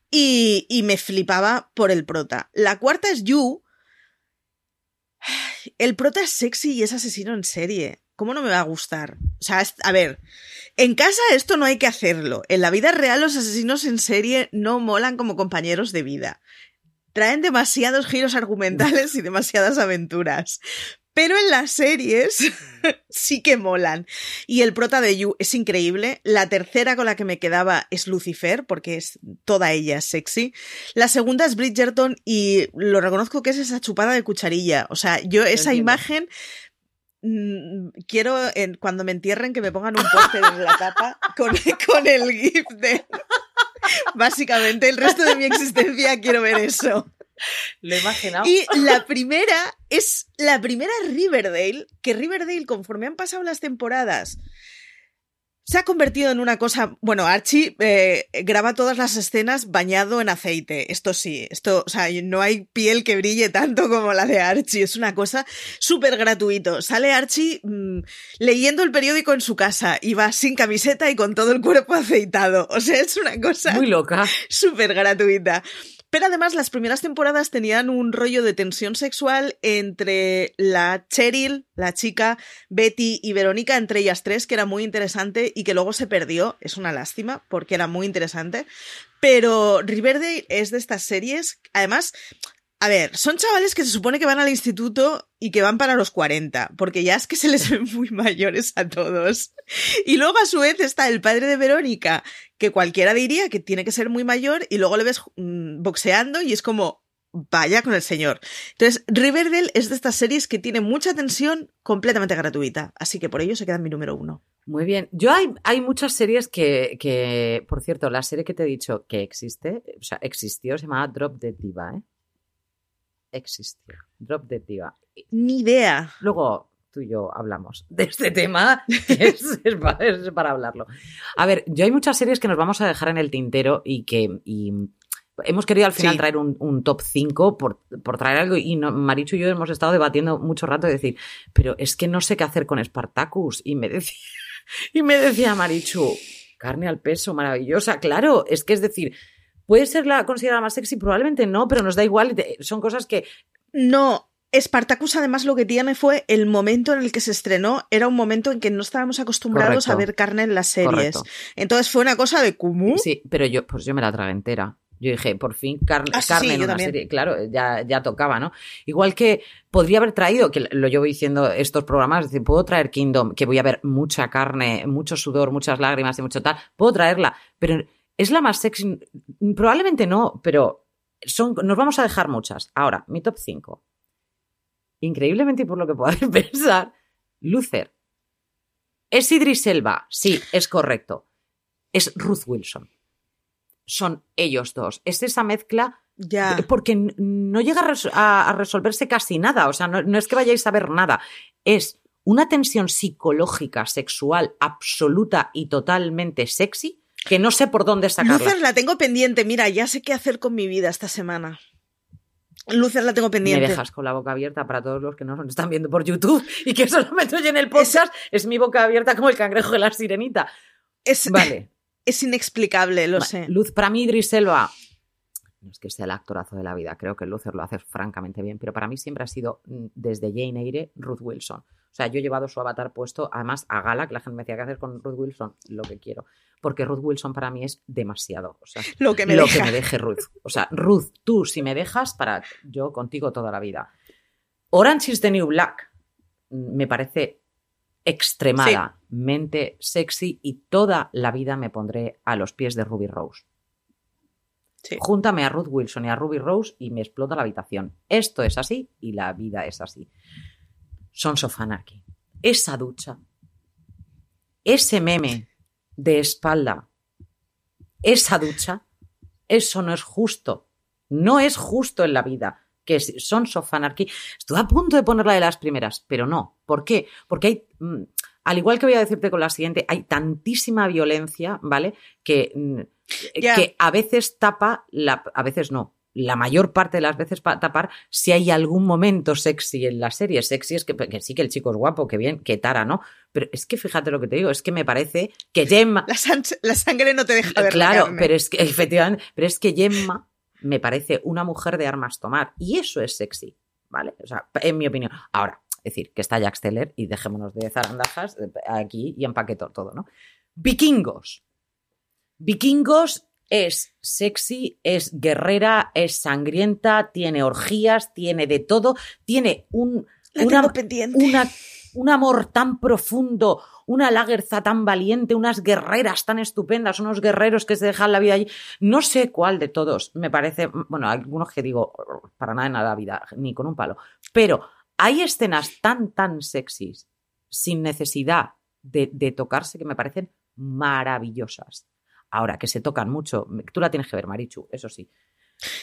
Y, y me flipaba por el prota. La cuarta es You. El prota es sexy y es asesino en serie. ¿Cómo no me va a gustar? O sea, a ver, en casa esto no hay que hacerlo. En la vida real los asesinos en serie no molan como compañeros de vida. Traen demasiados giros argumentales y demasiadas aventuras. Pero en las series sí que molan. Y el prota de You es increíble. La tercera con la que me quedaba es Lucifer, porque es toda ella sexy. La segunda es Bridgerton y lo reconozco que es esa chupada de cucharilla. O sea, yo esa imagen Mm, quiero cuando me entierren que me pongan un póster en la capa con, con el GIF de... Básicamente, el resto de mi existencia quiero ver eso. Lo he imaginado. Y la primera es la primera Riverdale, que Riverdale, conforme han pasado las temporadas, se ha convertido en una cosa. Bueno, Archie eh, graba todas las escenas bañado en aceite. Esto sí, esto, o sea, no hay piel que brille tanto como la de Archie. Es una cosa súper gratuito. Sale Archie mm, leyendo el periódico en su casa y va sin camiseta y con todo el cuerpo aceitado. O sea, es una cosa. Muy loca. Súper gratuita. Pero además las primeras temporadas tenían un rollo de tensión sexual entre la Cheryl, la chica, Betty y Verónica, entre ellas tres, que era muy interesante y que luego se perdió. Es una lástima porque era muy interesante. Pero Riverdale es de estas series, además, a ver, son chavales que se supone que van al instituto y que van para los 40, porque ya es que se les ven muy mayores a todos. Y luego a su vez está el padre de Verónica, que cualquiera diría que tiene que ser muy mayor, y luego le ves mm, boxeando y es como, vaya con el señor. Entonces, Riverdale es de estas series que tiene mucha tensión completamente gratuita, así que por ello se queda en mi número uno. Muy bien. Yo hay, hay muchas series que, que, por cierto, la serie que te he dicho que existe, o sea, existió, se llamaba Drop Dead Diva, ¿eh? Existió. Drop Dead Diva. Ni idea. Luego tú y yo hablamos de este tema, es, es para, es para hablarlo. A ver, yo hay muchas series que nos vamos a dejar en el tintero y que y hemos querido al final Sí. traer un, un top 5 por, por traer algo y no- Marichu y yo hemos estado debatiendo mucho rato de decir, pero es que no sé qué hacer con Spartacus y me decía, y me decía Marichu, carne al peso, maravillosa, claro, es que es decir, puede ser la considerada más sexy, probablemente no, pero nos da igual, son cosas que No. Spartacus además lo que tiene fue el momento en el que se estrenó, era un momento en que no estábamos acostumbrados Correcto. a ver carne en las series. Correcto. Entonces fue una cosa de ¿cómo? Sí, pero yo, pues yo me la tragué entera. Yo dije, por fin, carne, Ah, carne sí, en una también. serie. Claro, ya, ya tocaba, ¿no? Igual que podría haber traído, que lo llevo diciendo estos programas, es decir, puedo traer Kingdom, que voy a ver mucha carne, mucho sudor, muchas lágrimas y mucho tal. Puedo traerla, pero ¿es la más sexy? Probablemente no, pero son, nos vamos a dejar muchas. Ahora, mi top 5. Increíblemente, y por lo que podáis pensar, Luther. ¿Es Idris Elba? Sí, es correcto. Es Ruth Wilson. Son ellos dos. Es esa mezcla Ya. porque no llega a, res- a- a resolverse casi nada. O sea, no, no es que vayáis a ver nada. Es una tensión psicológica, sexual, absoluta y totalmente sexy que no sé por dónde sacarla. Lucer la tengo pendiente, mira, ya sé qué hacer con mi vida esta semana. Lucer la tengo Me pendiente. dejas con la boca abierta para todos los que no nos están viendo por YouTube y que solamente oyen el podcast. Es mi boca abierta como el cangrejo de la sirenita. Es, Vale. es inexplicable, lo sé. Luz, para mí, Idris Elba, no es que sea el actorazo de la vida, creo que Luther lo hace francamente bien, pero para mí siempre ha sido, mm, desde Jane Eyre, Ruth Wilson. O sea, yo he llevado su avatar puesto, además, a gala, que la gente me decía, ¿qué hacer con Ruth Wilson? Lo que quiero. Porque Ruth Wilson para mí es demasiado. O sea, Lo que me lo deja. que me deje Ruth. O sea, Ruth, tú si me dejas, para yo contigo toda la vida. Orange is the New Black mm, me parece extremadamente sexy y toda la vida me pondré a los pies de Ruby Rose. Sí. Júntame a Ruth Wilson y a Ruby Rose y me explota la habitación. Esto es así y la vida es así. Sons of Anarchy. Esa ducha. Ese meme de espalda. Esa ducha. Eso no es justo. No es justo en la vida. Que Sons of Anarchy. Estuve a punto de ponerla de las primeras, pero no. ¿Por qué? Porque hay. mm, al igual que voy a decirte con la siguiente, hay tantísima violencia, ¿vale? Que, mm, que a veces tapa, la, a veces no, la mayor parte de las veces para tapar si hay algún momento sexy en la serie. Sexy es que, que sí que el chico es guapo, que bien, que tara, ¿no? Pero es que fíjate lo que te digo, es que me parece que Gemma... La, san- la sangre no te deja ver la Claro, pero es que efectivamente, pero es que Gemma me parece una mujer de armas tomar y eso es sexy, ¿vale? O sea, en mi opinión. Ahora, es decir, que está Jack Steller y dejémonos de zarandajas eh, aquí y empaqueto todo, ¿no? Vikingos. Vikingos es sexy, es guerrera, es sangrienta, tiene orgías, tiene de todo, tiene un, una, un amor tan profundo, una lagerza tan valiente, unas guerreras tan estupendas, unos guerreros que se dejan la vida allí. No sé cuál de todos me parece, bueno, algunos que digo, para nada en la vida, ni con un palo, pero hay escenas tan, tan sexys, sin necesidad de, de tocarse, que me parecen maravillosas. Ahora, que se tocan mucho, tú la tienes que ver, Marichu, eso sí.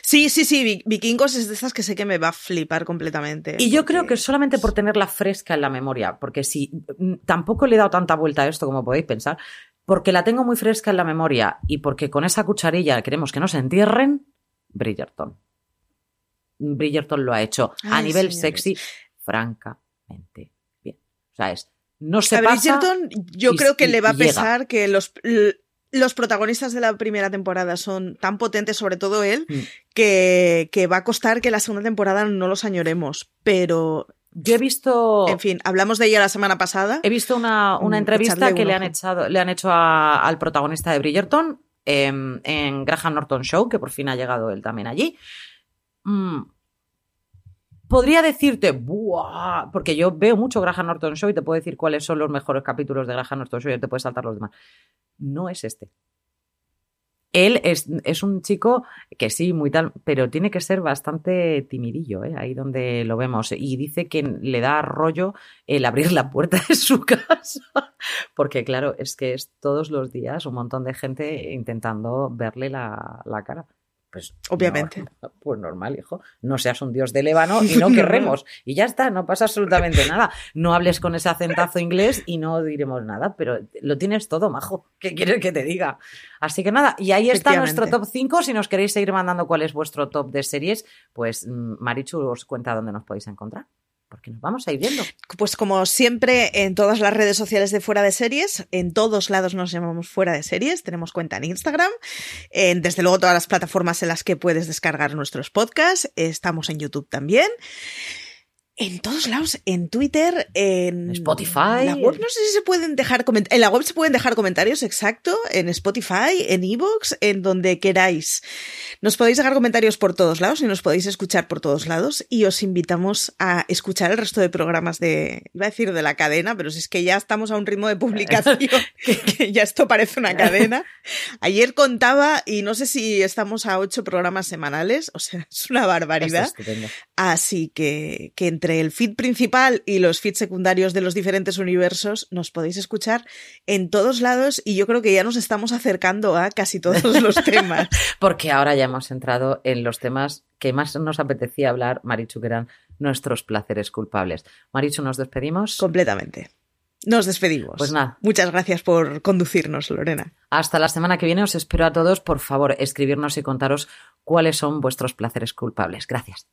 Sí, sí, sí, Vi- Vikingos es de esas que sé que me va a flipar completamente. Y yo porque- creo que solamente por tenerla fresca en la memoria, porque si mm, tampoco le he dado tanta vuelta a esto como podéis pensar, porque la tengo muy fresca en la memoria y porque con esa cucharilla queremos que no se entierren, Bridgerton. Bridgerton lo ha hecho a nivel señores. sexy francamente bien. O sea, es no se a pasa Bridgerton yo creo que le va a llega. pesar que los, los protagonistas de la primera temporada son tan potentes, sobre todo él, Mm. que, que va a costar que la segunda temporada no los añoremos. Pero, Yo he visto en fin, hablamos de ella la semana pasada. He visto una, una Mm, entrevista que un le han, echado, le han hecho a- al protagonista de Bridgerton em, en Graham Norton Show, que por fin ha llegado él también allí. Mm, podría decirte, ¡buah! Porque yo veo mucho Graham Norton Show y te puedo decir cuáles son los mejores capítulos de Graham Norton Show y te puedes saltar los demás. No es este. Él es, es un chico que sí, muy tal, pero tiene que ser bastante timidillo, ¿eh? ahí donde lo vemos. Y dice que le da rollo el abrir la puerta de su casa, porque claro, es que es todos los días un montón de gente intentando verle la, la cara. Pues obviamente. pues normal, hijo. No seas un dios de ébano y no querremos. y ya está, no pasa absolutamente nada. No hables con ese acentazo inglés y no diremos nada, pero lo tienes todo, majo. ¿Qué quieres que te diga? Así que nada, y ahí está nuestro top 5. Si nos queréis seguir mandando cuál es vuestro top de series, pues mm, Marichu os cuenta dónde nos podéis encontrar porque nos vamos a ir viendo. Pues como siempre, en todas las redes sociales de Fuera de Series, en todos lados nos llamamos Fuera de Series, tenemos cuenta en Instagram, en, desde luego todas las plataformas en las que puedes descargar nuestros podcasts, estamos en YouTube también. En todos lados, en Twitter, en Spotify. La web no sé si se pueden dejar comentarios. En la web se pueden dejar comentarios, exacto. En Spotify, en Evox, en donde queráis. Nos podéis dejar comentarios por todos lados y nos podéis escuchar por todos lados. Y os invitamos a escuchar el resto de programas de, iba a decir de la cadena, pero si es que ya estamos a un ritmo de publicación que, ya esto parece una cadena. Ayer contaba, y no sé si estamos a ocho programas semanales, o sea, es una barbaridad. Así que, que entre el feed principal y los feeds secundarios de los diferentes universos nos podéis escuchar en todos lados y yo creo que ya nos estamos acercando a casi todos los temas. Porque ahora ya hemos entrado en los temas que más nos apetecía hablar, Marichu, que eran nuestros placeres culpables. Marichu, ¿nos despedimos? Completamente. Nos despedimos. Pues nada. Muchas gracias por conducirnos, Lorena. Hasta la semana que viene os espero a todos. Por favor, escribirnos y contaros cuáles son vuestros placeres culpables. Gracias.